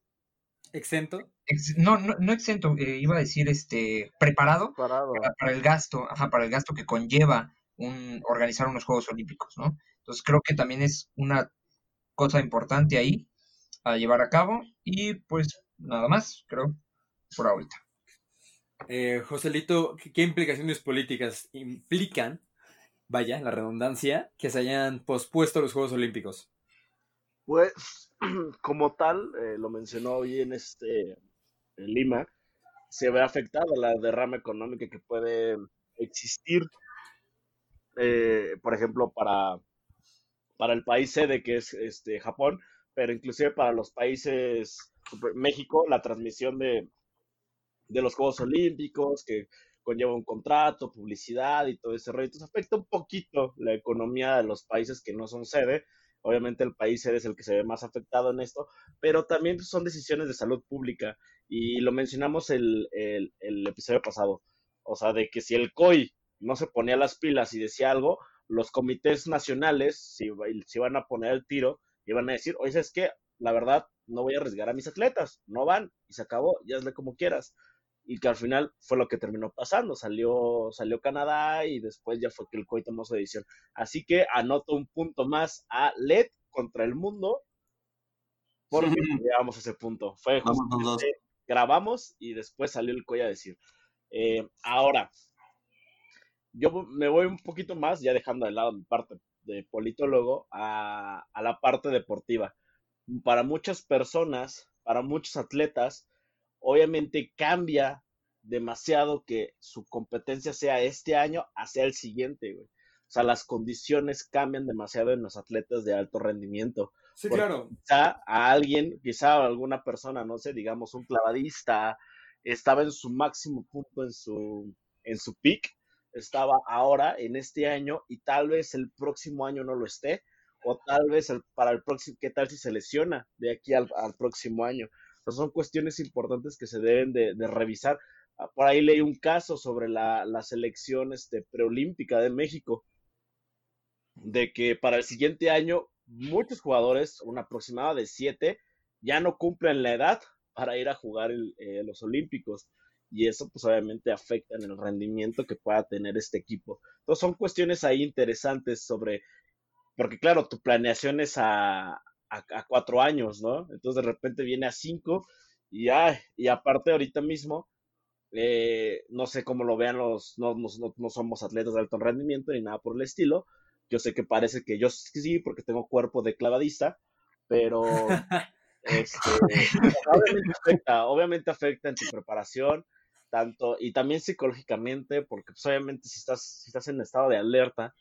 exento. No, no, no, exento, eh, iba a decir este preparado para, el gasto, ajá, para el gasto que conlleva un organizar unos Juegos Olímpicos, ¿no? Entonces creo que también es una cosa importante ahí a llevar a cabo y pues nada más, creo, por ahorita. Eh, Joselito, ¿qué implicaciones políticas implican, vaya, la redundancia, que se hayan pospuesto los Juegos Olímpicos? Pues, como tal, eh, lo mencionó hoy en este en Lima, se ve afectada la derrama económica que puede existir, eh, por ejemplo, para, para el país sede que es este Japón, pero inclusive para los países México, la transmisión de, de los Juegos Olímpicos, que conlleva un contrato, publicidad y todo ese rollo. Entonces afecta un poquito la economía de los países que no son sede, Obviamente el país es el que se ve más afectado en esto, pero también son decisiones de salud pública y lo mencionamos el, el, el episodio pasado. O sea, de que si el COI no se ponía las pilas y decía algo, los comités nacionales si, si iban a poner el tiro, iban a decir, oye, es que la verdad no voy a arriesgar a mis atletas, no van y se acabó, ya hazle como quieras y que al final fue lo que terminó pasando. Salió, salió Canadá y después ya fue que el COI tomó su decisión. Así que anoto un punto más a LED contra el mundo porque llegamos a ese punto. Fue grabamos y después salió el COI a decir. Eh, ahora, yo me voy un poquito más, ya dejando de lado mi parte de politólogo, a, a la parte deportiva. Para muchas personas, para muchos atletas, obviamente cambia demasiado que su competencia sea este año hacia el siguiente, güey. O sea, las condiciones cambian demasiado en los atletas de alto rendimiento. Sí, claro. Quizá a alguien, quizá a alguna persona, no sé, digamos un clavadista, estaba en su máximo punto en su, en su peak, estaba ahora en este año y tal vez el próximo año no lo esté, o tal vez el, para el próximo, ¿qué tal si se lesiona de aquí al, al próximo año? Son cuestiones importantes que se deben de, revisar. Ah, por ahí leí un caso sobre la, la selección este, preolímpica de México, de que para el siguiente año muchos jugadores, una aproximada de siete, ya no cumplen la edad para ir a jugar eh, los Olímpicos. Y eso pues obviamente afecta en el rendimiento que pueda tener este equipo. Entonces son cuestiones ahí interesantes sobre, porque claro, tu planeación es a, a, cuatro años, ¿no? Entonces de repente viene a cinco y, ay, y aparte ahorita mismo, eh, no sé cómo lo vean los, no, no, no, somos atletas de alto rendimiento ni nada por el estilo. Yo sé que parece que yo sí, porque tengo cuerpo de clavadista, pero este, obviamente, afecta, obviamente afecta en tu preparación, tanto y también psicológicamente, porque pues, obviamente si estás, si estás en estado de alerta,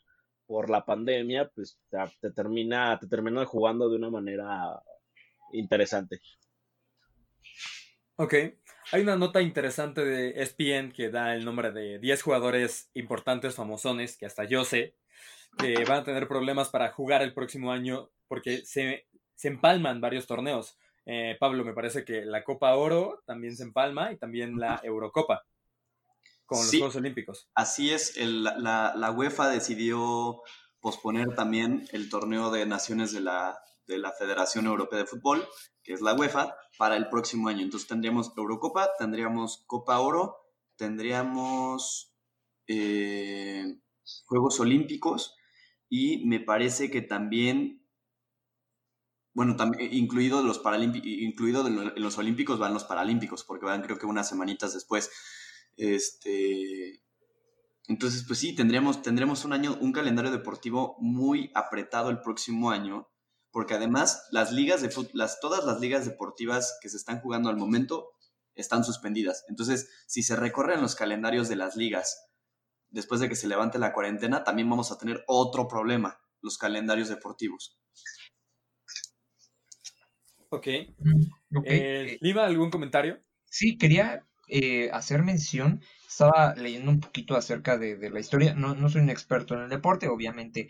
por la pandemia, pues te, termina, te termina jugando de una manera interesante. Ok, hay una nota interesante de ESPN que da el nombre de 10 jugadores importantes, famosones, que hasta yo sé, que van a tener problemas para jugar el próximo año porque se, se empalman varios torneos. Eh, Pablo, me parece que la Copa Oro también se empalma y también la Eurocopa con los Juegos Olímpicos. Así es, la, la, UEFA decidió posponer también el torneo de naciones de la, de la Federación Europea de Fútbol, que es la UEFA, para el próximo año. Entonces tendríamos Eurocopa, tendríamos Copa Oro, tendríamos eh, Juegos Olímpicos y me parece que también bueno, también incluido los paralímpicos, incluido en los olímpicos van los paralímpicos, porque van creo que unas semanitas después. Este, entonces, pues sí, tendremos, tendremos un año, un calendario deportivo muy apretado el próximo año, porque además las ligas de las, todas las ligas deportivas que se están jugando al momento están suspendidas. Entonces, si se recorren los calendarios de las ligas después de que se levante la cuarentena, también vamos a tener otro problema, los calendarios deportivos. Ok. Mm, okay. Eh, Lima, ¿algún comentario? Sí, quería eh, hacer mención, estaba leyendo un poquito acerca de, la historia, no, no, soy un experto en el deporte, obviamente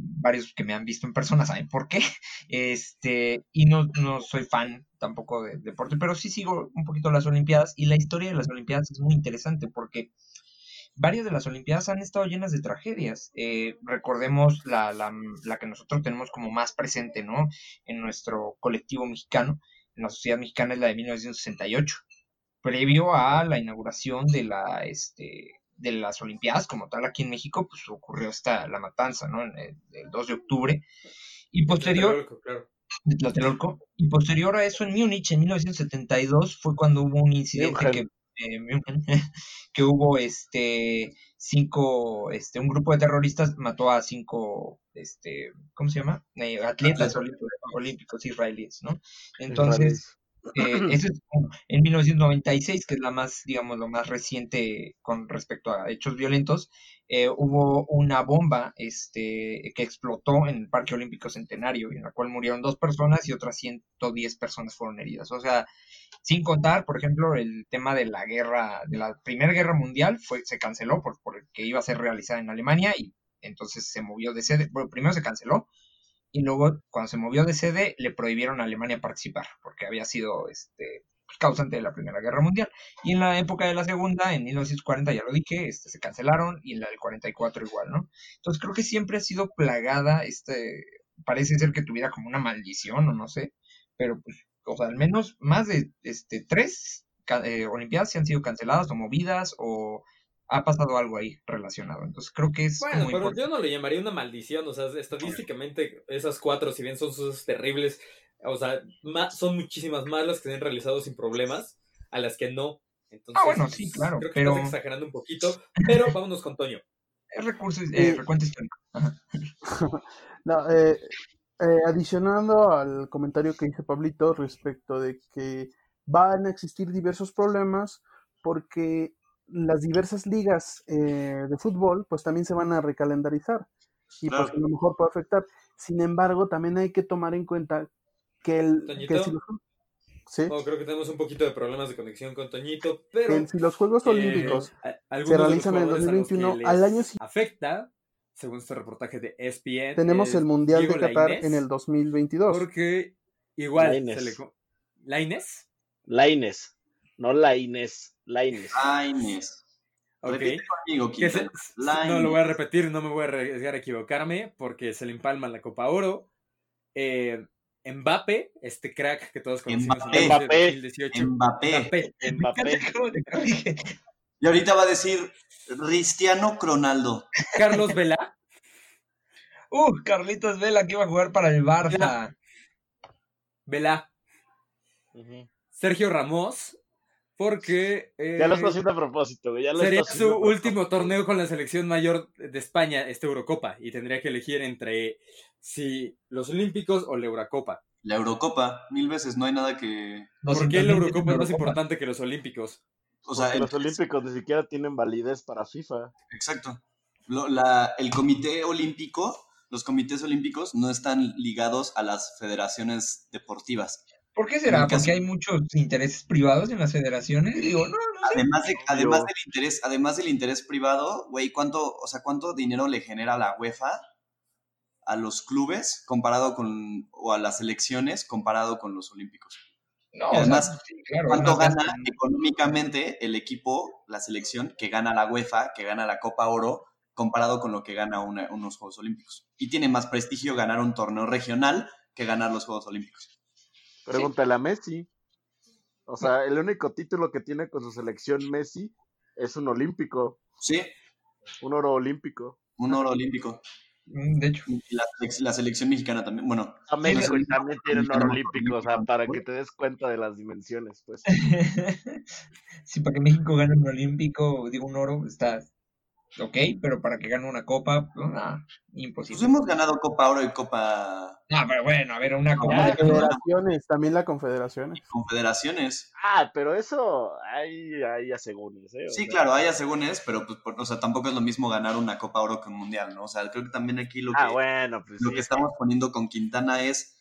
varios que me han visto en persona saben por qué, este, y no, no soy fan tampoco de deporte, pero sí sigo un poquito las Olimpiadas y la historia de las Olimpiadas es muy interesante porque varias de las Olimpiadas han estado llenas de tragedias. Eh, recordemos la, la, la, que nosotros tenemos como más presente, ¿no? En nuestro colectivo mexicano, en la sociedad mexicana es la de 1968, previo a la inauguración de la, este, de las Olimpiadas como tal aquí en México, pues ocurrió esta, la matanza, ¿no? El, 2 de octubre. Y posterior... Y posterior a eso en Múnich, en 1972, fue cuando hubo un incidente que eh, que hubo este cinco, este, un grupo de terroristas mató a cinco, este, ¿cómo se llama? Eh, atletas olímpicos, israelíes, ¿no? Entonces, eh, eso es en 1996, que es la más, digamos, lo más reciente con respecto a hechos violentos, hubo una bomba este, que explotó en el Parque Olímpico Centenario, en la cual murieron dos personas y otras 110 personas fueron heridas. O sea, sin contar, por ejemplo, el tema de la guerra, de la Primera Guerra Mundial, fue, se canceló por, por el que iba a ser realizada en Alemania y entonces se movió de sede. Bueno, primero se canceló y luego cuando se movió de sede le prohibieron a Alemania participar porque había sido este pues, causante de la Primera Guerra Mundial. Y en la época de la Segunda, en 1940, ya lo dije, este, se cancelaron y en la del 44 igual, ¿no? Entonces creo que siempre ha sido plagada, este, parece ser que tuviera como una maldición o no sé, pero pues o sea, al menos más de este, tres eh, Olimpiadas se han sido canceladas o movidas o ha pasado algo ahí relacionado. Entonces creo que es... Bueno, pero yo no le llamaría una maldición, o sea, estadísticamente esas cuatro, si bien son sus terribles, o sea, son muchísimas más las que se han realizado sin problemas a las que no. Entonces, ah, bueno, sí, claro. Creo que pero... estás exagerando un poquito, pero vámonos con Toño. Es recurso, eh, recuento histórico. no, eh, eh, adicionando al comentario que dice Pablito respecto de que van a existir diversos problemas porque las diversas ligas eh, de fútbol pues también se van a recalendarizar y pues a lo mejor puede afectar. Sin embargo, también hay que tomar en cuenta que el... Que si los, ¿Sí? Oh, creo que tenemos un poquito de problemas de conexión con Toñito, pero... si los Juegos eh, Olímpicos se realizan en el 2021, al año siguiente... Afecta, según este reportaje de ESPN. Tenemos el Mundial de Qatar en el 2022. Porque igual Laines. se le... ¿Laines? Laines, no Laines, Laines. Laines. Ok. Conmigo, no lo voy a repetir, no me voy a arriesgar a equivocarme, porque se le empalma la Copa Oro. Eh, Mbappé, este crack que todos conocimos en el 2018. Mbappé. Mbappé. Y ahorita va a decir Cristiano Cronaldo. Carlos Vela. Uh, Carlitos Vela que iba a jugar para el Barça. Vela. Sergio Ramos. Porque. ya lo está haciendo a propósito, sería su último torneo con la selección mayor de España, esta Eurocopa. Y tendría que elegir entre si los Olímpicos o la Eurocopa. La Eurocopa, mil veces, no hay nada que. ¿Por qué la Eurocopa es más importante que los Olímpicos? O sea, los Olímpicos ni siquiera tienen validez para FIFA. Exacto. la, el Comité Olímpico, los comités olímpicos no están ligados a las federaciones deportivas. ¿Por qué será? ¿Porque hay muchos intereses privados en las federaciones? Digo, no, no además, además del interés, además del interés privado, güey, ¿cuánto, o sea, cuánto dinero le genera la UEFA a los clubes comparado con, o a las selecciones comparado con los olímpicos? No, además, ¿cuánto gana económicamente el equipo, la selección, que gana la UEFA, que gana la Copa Oro, comparado con lo que gana unos Juegos Olímpicos? Y tiene más prestigio ganar un torneo regional que ganar los Juegos Olímpicos. Pregúntale a Messi. O sea, el único título que tiene con su selección Messi es un olímpico. Sí. Un oro olímpico. Un oro olímpico. Mm, De hecho. La, selec- la selección mexicana también. Bueno, A México también tiene un oro olímpico, o sea, para que te des cuenta de las dimensiones, pues. sí, para que México gane un olímpico, digo un oro, está ok, pero para que gane una copa, pues, no, pues imposible. hemos ganado Copa Oro y Copa No, pero bueno, a ver, una No, copa ya, pero- confederaciones, también la confederaciones. Confederaciones. Ah, pero eso, ahí, ahí asegúnes, ¿eh? O Sí, sea, claro, hay asegúnes, pero pues, por- o sea, tampoco es lo mismo ganar una Copa Oro que un Mundial, ¿no? O sea, creo que también aquí lo que, Ah, bueno, pues lo sí. que estamos poniendo con Quintana es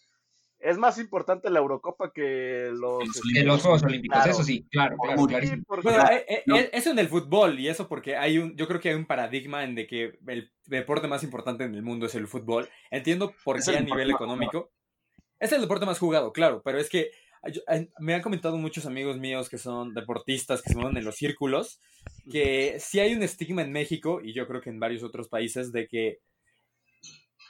Es más importante la Eurocopa que los... Los que los Juegos Olímpicos, Claro. eso sí, claro, claro, Muy- clarísimo. Sí, porque- Bueno, Claro, eh, eh, no. eh, eso en el fútbol, y eso porque hay un, yo creo que hay un paradigma en de que el deporte más importante en el mundo es el fútbol. Entiendo por Es qué a nivel económico. Es el deporte más jugado, claro, pero es que yo- me han comentado muchos amigos míos que son deportistas, que se mueven en los círculos, que sí hay un estigma en México, y yo creo que en varios otros países, de que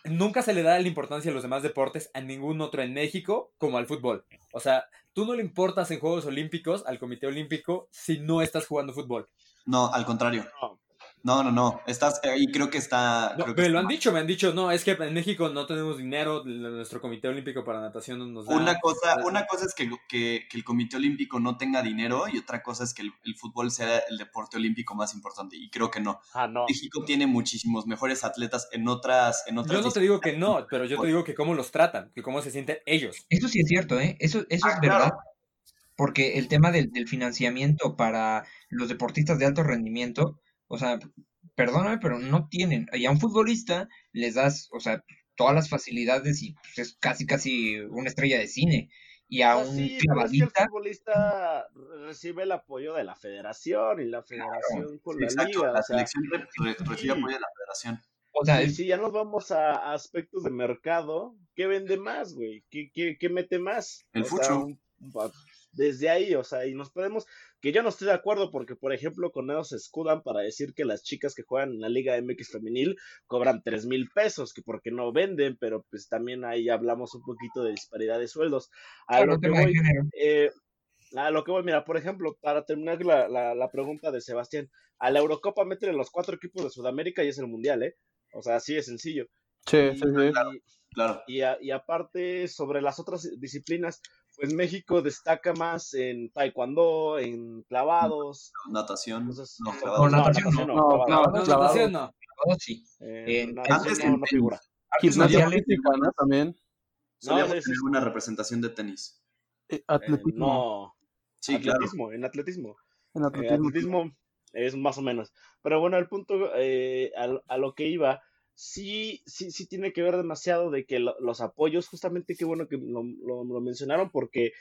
nunca se le da la importancia a los demás deportes a ningún otro en México como al fútbol. O sea, tú no le importas en Juegos Olímpicos al Comité Olímpico si no estás jugando fútbol. No, al contrario. No. No, no, no. Estás ahí, creo que está. No, creo que me lo está han dicho, me han dicho, no, es que en México no tenemos dinero, nuestro Comité Olímpico para natación no nos da. Una cosa, una cosa es que, que- que el Comité Olímpico no tenga dinero y otra cosa es que el, el fútbol sea el deporte olímpico más importante. Y creo que no. Ah, no. México tiene muchísimos mejores atletas en otras, en otras Yo no te digo que no, pero yo te digo que cómo los tratan, que cómo se sienten ellos. Eso sí es cierto, ¿eh? Eso, eso Ah, es claro. verdad. Porque el tema del, del financiamiento para los deportistas de alto rendimiento, o sea, perdóname, pero no tienen. Y a un futbolista les das, o sea, todas las facilidades y pues, es casi, casi una estrella de cine. Y a O sea, un sí, pero es que el futbolista recibe el apoyo de la federación y la federación con Sí, la exacto. liga. la o sea, selección re- re- recibe apoyo de la federación. o sea, es- si ya nos vamos a, aspectos de mercado, ¿qué vende más, güey? ¿Qué, qué, qué mete más? El O sea, fucho. un- va- desde ahí, o sea, y nos podemos, que yo no estoy de acuerdo porque, por ejemplo, con ellos se escudan para decir que las chicas que juegan en la Liga MX femenil cobran tres mil pesos, que porque no venden, pero pues también ahí hablamos un poquito de disparidad de sueldos. A claro, lo que voy, eh, a lo que voy, mira, por ejemplo, para terminar la, la, la pregunta de Sebastián, a la Eurocopa meten los cuatro equipos de Sudamérica y es el Mundial, ¿eh? O sea, así de sencillo. Sí, Y- sí, sí. Claro. Y, a- y aparte, sobre las otras disciplinas, pues México destaca más en taekwondo, en clavados. Natación. Entonces, no, no, natación no, no. clavado. No, No, clavado. natación no. Sí. Eh, En- natación antes no, en no tenis. figura. Gimnasia ¿no? También. Solíamos tener una representación de tenis. Eh, Eh, atletismo. no, Sí, claro. atletismo, en atletismo. En Eh, atletismo. atletismo es más o menos. Pero bueno, el punto eh, a, a lo que iba, sí, sí, sí tiene que ver demasiado de que lo- los apoyos, justamente qué bueno que lo, lo- lo mencionaron, porque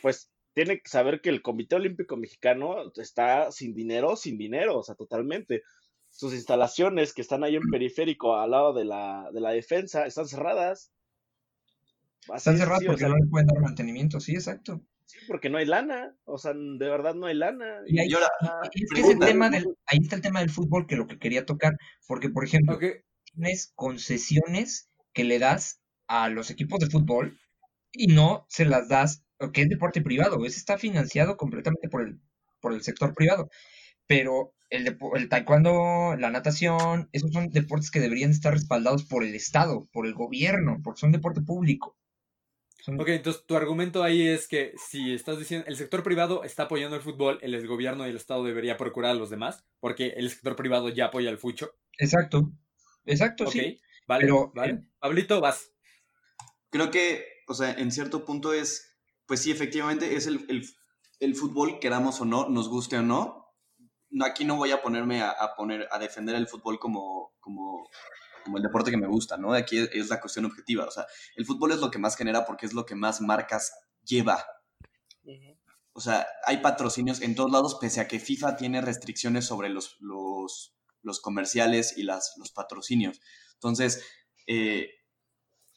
pues tiene que saber que el Comité Olímpico Mexicano está sin dinero, sin dinero, o sea, totalmente. Sus instalaciones que están ahí en periférico al lado de la, de la defensa están cerradas. Así están cerradas o porque sea, no le pueden dar mantenimiento, sí, exacto. sí, porque no hay lana, o sea, de verdad no hay lana. Y ahí, Y ahora, y es que es el pregunta. tema del, ahí está el tema del fútbol que lo que quería tocar, porque por ejemplo, concesiones que le das a los equipos de fútbol y no se las das, que es deporte privado, ese está financiado completamente por el, por el sector privado, pero el taekwondo, la natación, esos son deportes que deberían estar respaldados por el Estado, por el gobierno, porque son deporte público. Son- ok, entonces tu argumento ahí es que si estás diciendo el sector privado está apoyando el fútbol, el gobierno y el Estado debería procurar a los demás, porque el sector privado ya apoya el fucho. Exacto, exacto, Ok, sí. vale, pero, vale. eh, Pablito, vas. creo que, o sea, en cierto punto es, pues sí, efectivamente es el, el- el fútbol, queramos o no, nos guste o no. No, aquí no voy a ponerme a, a poner, a defender el fútbol como, como, como el deporte que me gusta, ¿no? Aquí es, es la cuestión objetiva. O sea, el fútbol es lo que más genera porque es lo que más marcas lleva. O sea, hay patrocinios en todos lados, pese a que FIFA tiene restricciones sobre los, los, los comerciales y las, los patrocinios. Entonces, eh,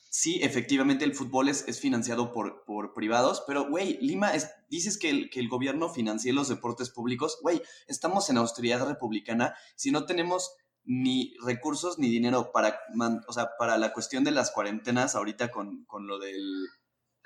sí, efectivamente el fútbol es, es financiado por, por privados, pero, güey, Lima, es- dices que el, que el gobierno financie los deportes públicos, güey, estamos en austeridad republicana, si no tenemos ni recursos ni dinero para, o sea, para la cuestión de las cuarentenas ahorita con, con lo del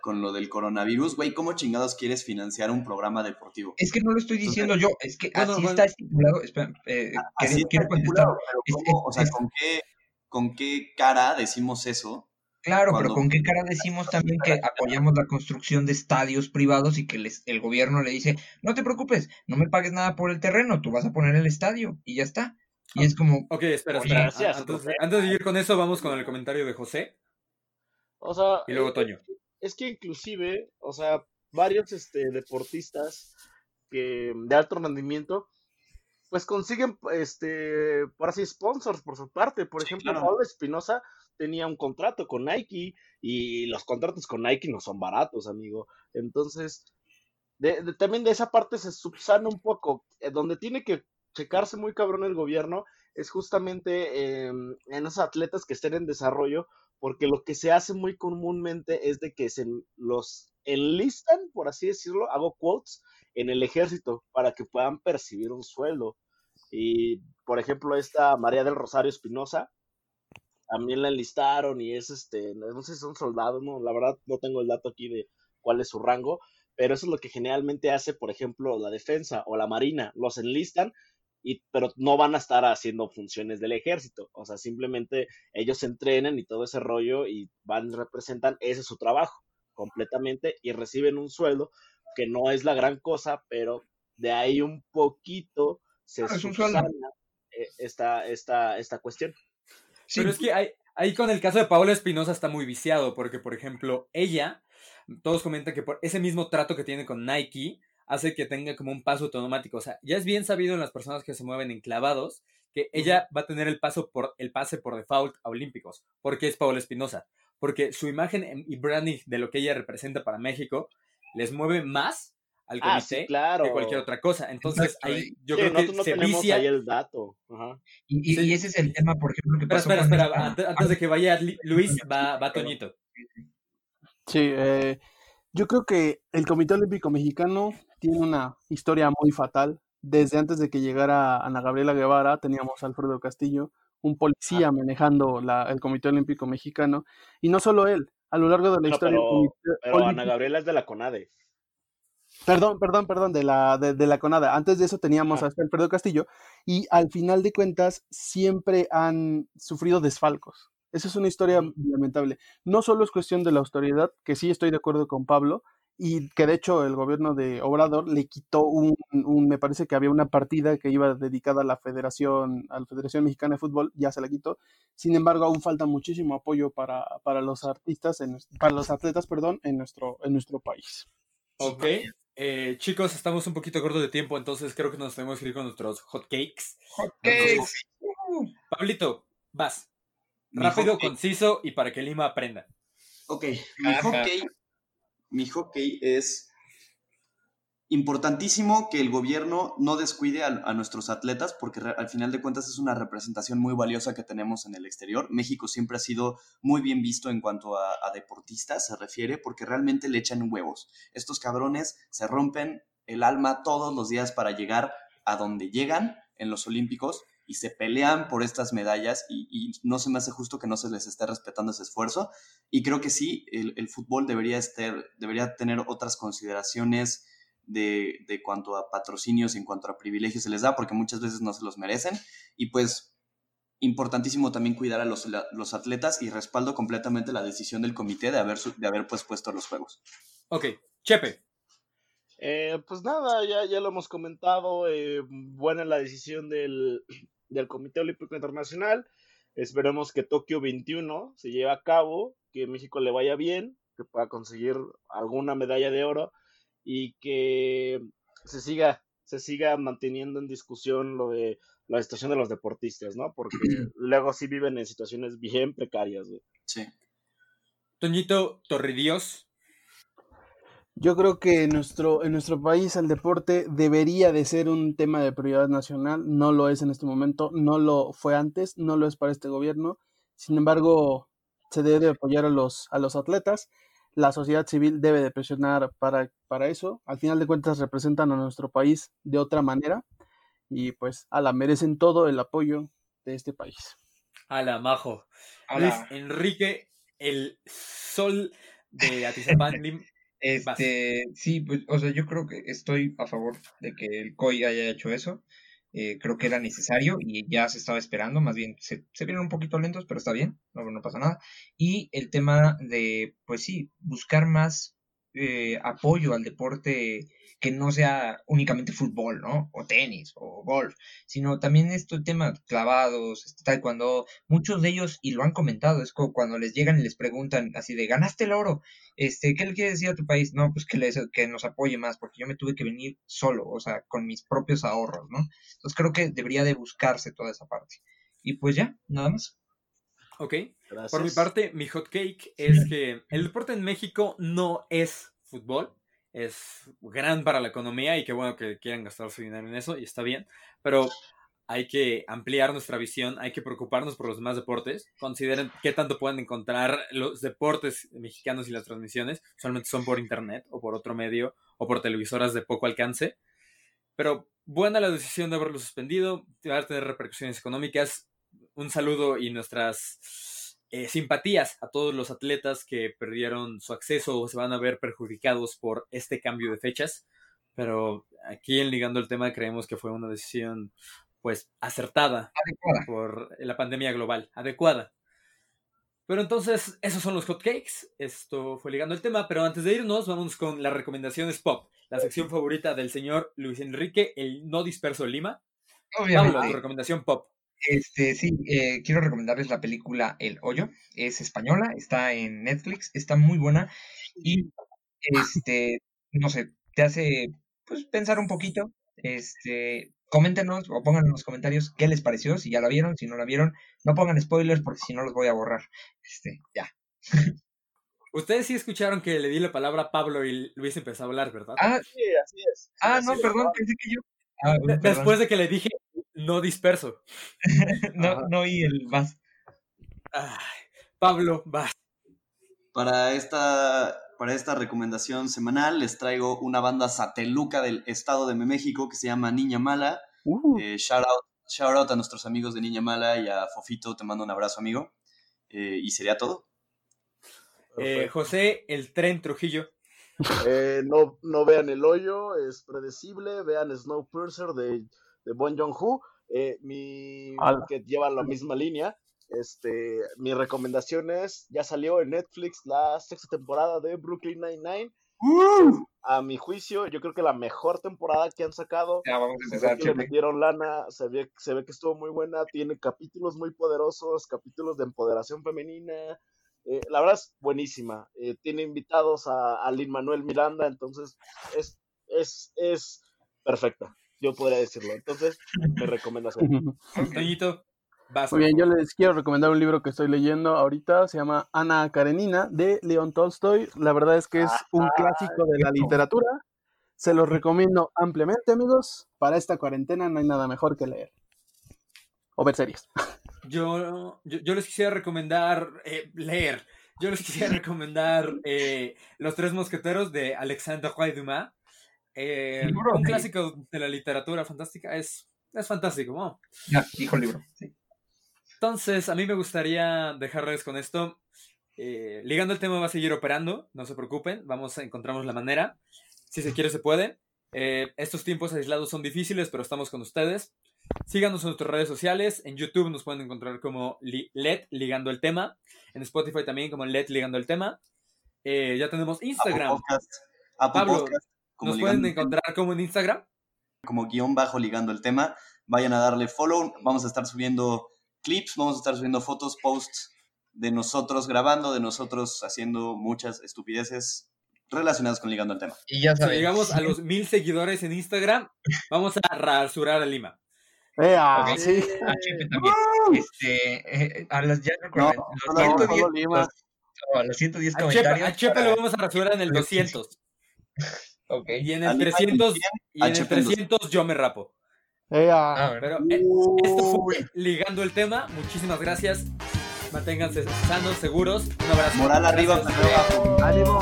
con lo del coronavirus, güey, ¿cómo chingados quieres financiar un programa deportivo? Es que no lo estoy diciendo yo, es que Bueno, así bueno. está estipulado. Espera, eh, Así quiero, está estipulado, pero Es- ¿cómo? o sea, es- ¿con qué, con qué cara decimos eso. Claro, Cuando- pero ¿con qué cara decimos también que apoyamos la construcción de estadios privados y que les- el gobierno le dice, no te preocupes, no me pagues nada por el terreno, tú vas a poner el estadio y ya está? Y es como, Ok, espera, espera. gracias, antes, antes de ir con eso, vamos con el comentario de José O sea, y luego eh, Toño. Es que inclusive, o sea, varios este, deportistas que de alto rendimiento, pues consiguen, este, por así, sponsors por su parte. Por Sí, ejemplo, claro. Pablo Espinosa tenía un contrato con Nike y los contratos con Nike no son baratos, amigo. Entonces, de- de- también de esa parte se subsana un poco. Eh, donde tiene que checarse muy cabrón el gobierno es justamente em, en esos atletas que estén en desarrollo, porque lo que se hace muy comúnmente es de que se los enlistan, por así decirlo, hago quotes, en el ejército para que puedan percibir un sueldo. Y, por ejemplo, esta María del Rosario Espinosa, también la enlistaron y es este, no sé si son soldados, no, la verdad no tengo el dato aquí de cuál es su rango, pero eso es lo que generalmente hace, por ejemplo, la defensa o la marina, los enlistan, y, pero no van a estar haciendo funciones del ejército, o sea, simplemente ellos se entrenan y todo ese rollo y van, representan, ese es su trabajo completamente y reciben un sueldo que no es la gran cosa, pero de ahí un poquito se sueldo. subsana eh, esta, esta, esta cuestión. sí, Pero es que ahí, ahí con el caso de Paola Espinosa está muy viciado, porque, por ejemplo, ella, todos comentan que por ese mismo trato que tiene con Nike, hace que tenga como un paso automático. O sea, ya es bien sabido en las personas que se mueven en clavados que ella va a tener el paso por el pase por default a Olímpicos, porque es Paola Espinosa, porque su imagen en- y branding de lo que ella representa para México les mueve más al Ah, comité sí, claro. que cualquier otra cosa. Entonces Exacto, ahí yo Sí, creo que no se vicia. ahí el dato. Ajá. y, y- sí. y ese es el tema, por ejemplo, que Espera, pasó espera, espera, esta- antes, antes de que vaya Luis, va, va Toñito. Sí, eh, yo creo que el Comité Olímpico Mexicano tiene una historia muy fatal. Desde antes de que llegara Ana Gabriela Guevara, teníamos a Alfredo Castillo, un policía manejando la- el Comité Olímpico Mexicano, y no solo él, a lo largo de la No, historia pero, pero Ana Gabriela es de la CONADE. Perdón, perdón, perdón, de la, de, de la CONADA. Antes de eso teníamos Ah. a este Alfredo Castillo y al final de cuentas siempre han sufrido desfalcos. Esa es una historia lamentable. No solo es cuestión de la autoridad, que sí estoy de acuerdo con Pablo, y que de hecho el gobierno de Obrador le quitó un, un- me parece que había una partida que iba dedicada a la Federación, a la Federación Mexicana de Fútbol, ya se la quitó. Sin embargo, aún falta muchísimo apoyo para, para los artistas, en, para los atletas, perdón, en nuestro, en nuestro país. Ok. Eh, chicos, estamos un poquito cortos de tiempo, entonces creo que nos tenemos que ir con nuestros hot cakes. Hotcakes. Uh, Pablito, vas. Rápido, hockey- conciso y para que Lima aprenda. Ok, mi Ajá. hockey, mi hockey es importantísimo que el gobierno no descuide a, a nuestros atletas porque re- al final de cuentas es una representación muy valiosa que tenemos en el exterior. México siempre ha sido muy bien visto en cuanto a, a deportistas se refiere porque realmente le echan huevos. Estos cabrones se rompen el alma todos los días para llegar a donde llegan en los Olímpicos y se pelean por estas medallas y, y no se me hace justo que no se les esté respetando ese esfuerzo. Y creo que sí, el, el fútbol debería, estar, debería tener otras consideraciones de, de cuanto a patrocinios, en cuanto a privilegios se les da, porque muchas veces no se los merecen. Y pues, importantísimo también cuidar a los, la- los atletas y respaldo completamente la decisión del comité de haber, de haber pues puesto los juegos. Ok, Chepe. Eh, pues nada, ya, ya lo hemos comentado. eh, buena la decisión del, del Comité Olímpico Internacional. Esperemos que Tokio 21 se lleve a cabo, que México le vaya bien, que pueda conseguir alguna medalla de oro y que se siga, se siga manteniendo en discusión lo de la situación de los deportistas, ¿no? Porque luego sí viven en situaciones bien precarias, güey. Sí. Toñito Torridios. Yo creo que en nuestro, en nuestro país el deporte debería de ser un tema de prioridad nacional, no lo es en este momento, no lo fue antes, no lo es para este gobierno. Sin embargo, se debe de apoyar a los, a los atletas, la sociedad civil debe de presionar para, para eso. Al final de cuentas representan a nuestro país de otra manera y pues a la merecen todo el apoyo de este país. A la majo. a Luis la- Enrique, el sol de Atizapán. Este, sí, pues, o sea, yo creo que estoy a favor de que el COI haya hecho eso. Eh, creo que era necesario y ya se estaba esperando, más bien se, se vieron un poquito lentos, pero está bien, no, no pasa nada. Y el tema de, pues sí, buscar más eh, apoyo al deporte que no sea únicamente fútbol, ¿no? O tenis, o golf, sino también este tema clavados, este, taekwondo, muchos de ellos, y lo han comentado, es como cuando les llegan y les preguntan así de, ganaste el oro, este, ¿qué le quiere decir a tu país? No, pues que, les, que nos apoye más, porque yo me tuve que venir solo, o sea, con mis propios ahorros, ¿no? Entonces creo que debería de buscarse toda esa parte. Y pues ya, nada más. Ok. Por mi parte, mi hot cake es que el deporte en México no es fútbol es gran para la economía y qué bueno que quieran gastar su dinero en eso y está bien, pero hay que ampliar nuestra visión, hay que preocuparnos por los demás deportes. Consideren qué tanto pueden encontrar los deportes mexicanos y las transmisiones, solamente son por internet o por otro medio o por televisoras de poco alcance. Pero buena la decisión de haberlo suspendido, va a tener repercusiones económicas. Un saludo y nuestras eh, simpatías a todos los atletas que perdieron su acceso o se van a ver perjudicados por este cambio de fechas. Pero aquí en Ligando el Tema creemos que fue una decisión pues acertada por la pandemia global, adecuada. Pero entonces, esos son los hotcakes. Esto fue ligando el tema. Pero antes de irnos, vamos con las recomendaciones pop. La sección favorita del señor Luis Enrique, el no disperso Lima. Pablo, tu recomendación pop. Este, sí, eh, quiero recomendarles la película El Hoyo. Es española, está en Netflix, está muy buena y, este, no sé, te hace, pues, pensar un poquito. Este, coméntenos o pongan en los comentarios qué les pareció, si ya la vieron, si no la vieron. No pongan spoilers porque si no los voy a borrar. Este, ya. Ustedes sí escucharon que le di la palabra a Pablo y Luis empezó a hablar, ¿verdad? Ah, sí, así es. Ah, no, perdón, pensé que yo. Ah, Después de que le dije no disperso. no, no y el más. Pablo, vas. Para esta, para esta recomendación semanal les traigo una banda sateluca del estado de México que se llama Niña Mala. Uh. Eh, shout, out, a nuestros amigos de Niña Mala y a Fofito, te mando un abrazo amigo. Eh, y sería todo. Eh, José, el tren Trujillo. no, no vean el hoyo, es predecible. Vean Snowpiercer de de Bon Jong-ho, eh, mi, que lleva la misma línea. Este, mi recomendación es, ya salió en Netflix la sexta temporada de Brooklyn Nine-Nine. A mi juicio, yo creo que la mejor temporada que han sacado. Ya, vamos a empezar, le metieron lana, se ve, se ve que estuvo muy buena, tiene capítulos muy poderosos, capítulos de empoderación femenina. Eh, la verdad es buenísima. Eh, tiene invitados a, a Lin Manuel Miranda, entonces es, es, es perfecta yo podría decirlo. Entonces, mi recomendación. Muy bien, yo les quiero recomendar un libro que estoy leyendo ahorita, se llama Ana Karenina de León Tolstoy. La verdad es que es un ah, clásico de la literatura. Se los recomiendo ampliamente, amigos. Para esta cuarentena no hay nada mejor que leer. O ver series. Yo, yo, les quisiera recomendar eh, leer. Yo les quisiera recomendar eh, Los Tres Mosqueteros de Alexandre Dumas. Eh, un clásico de la literatura fantástica es, es fantástico, ¿no? Ya, hijo el libro. Entonces, a mí me gustaría dejarles con esto. Eh, ligando el tema va a seguir operando, no se preocupen, vamos a encontramos la manera. Si se quiere, se puede. Eh, estos tiempos aislados son difíciles, pero estamos con ustedes. Síganos en nuestras redes sociales. En YouTube nos pueden encontrar como LED Ligando el Tema. En Spotify también como LED Ligando el Tema. ya tenemos Instagram. Pablo, ¿Nos pueden encontrar como en Instagram? Como guion bajo ligando el tema. Vayan a darle follow. Vamos a estar subiendo clips, vamos a estar subiendo fotos, posts de nosotros grabando, de nosotros haciendo muchas estupideces relacionadas con ligando el tema. Y ya sabes. Si llegamos a los mil seguidores en Instagram, vamos a rasurar a Lima. Eh, ah, sí. A Chepe también. Este, eh, a las, ya no, los, 110, los, a los 110 comentarios. a Chepe lo vamos a rasurar en el 200. Y en el 300, y en el 300 yo me rapo. Ah, Pero eh, esto fue ligando el tema. Muchísimas gracias. Manténganse sanos, seguros. Un abrazo. Moral arriba, Ánimo.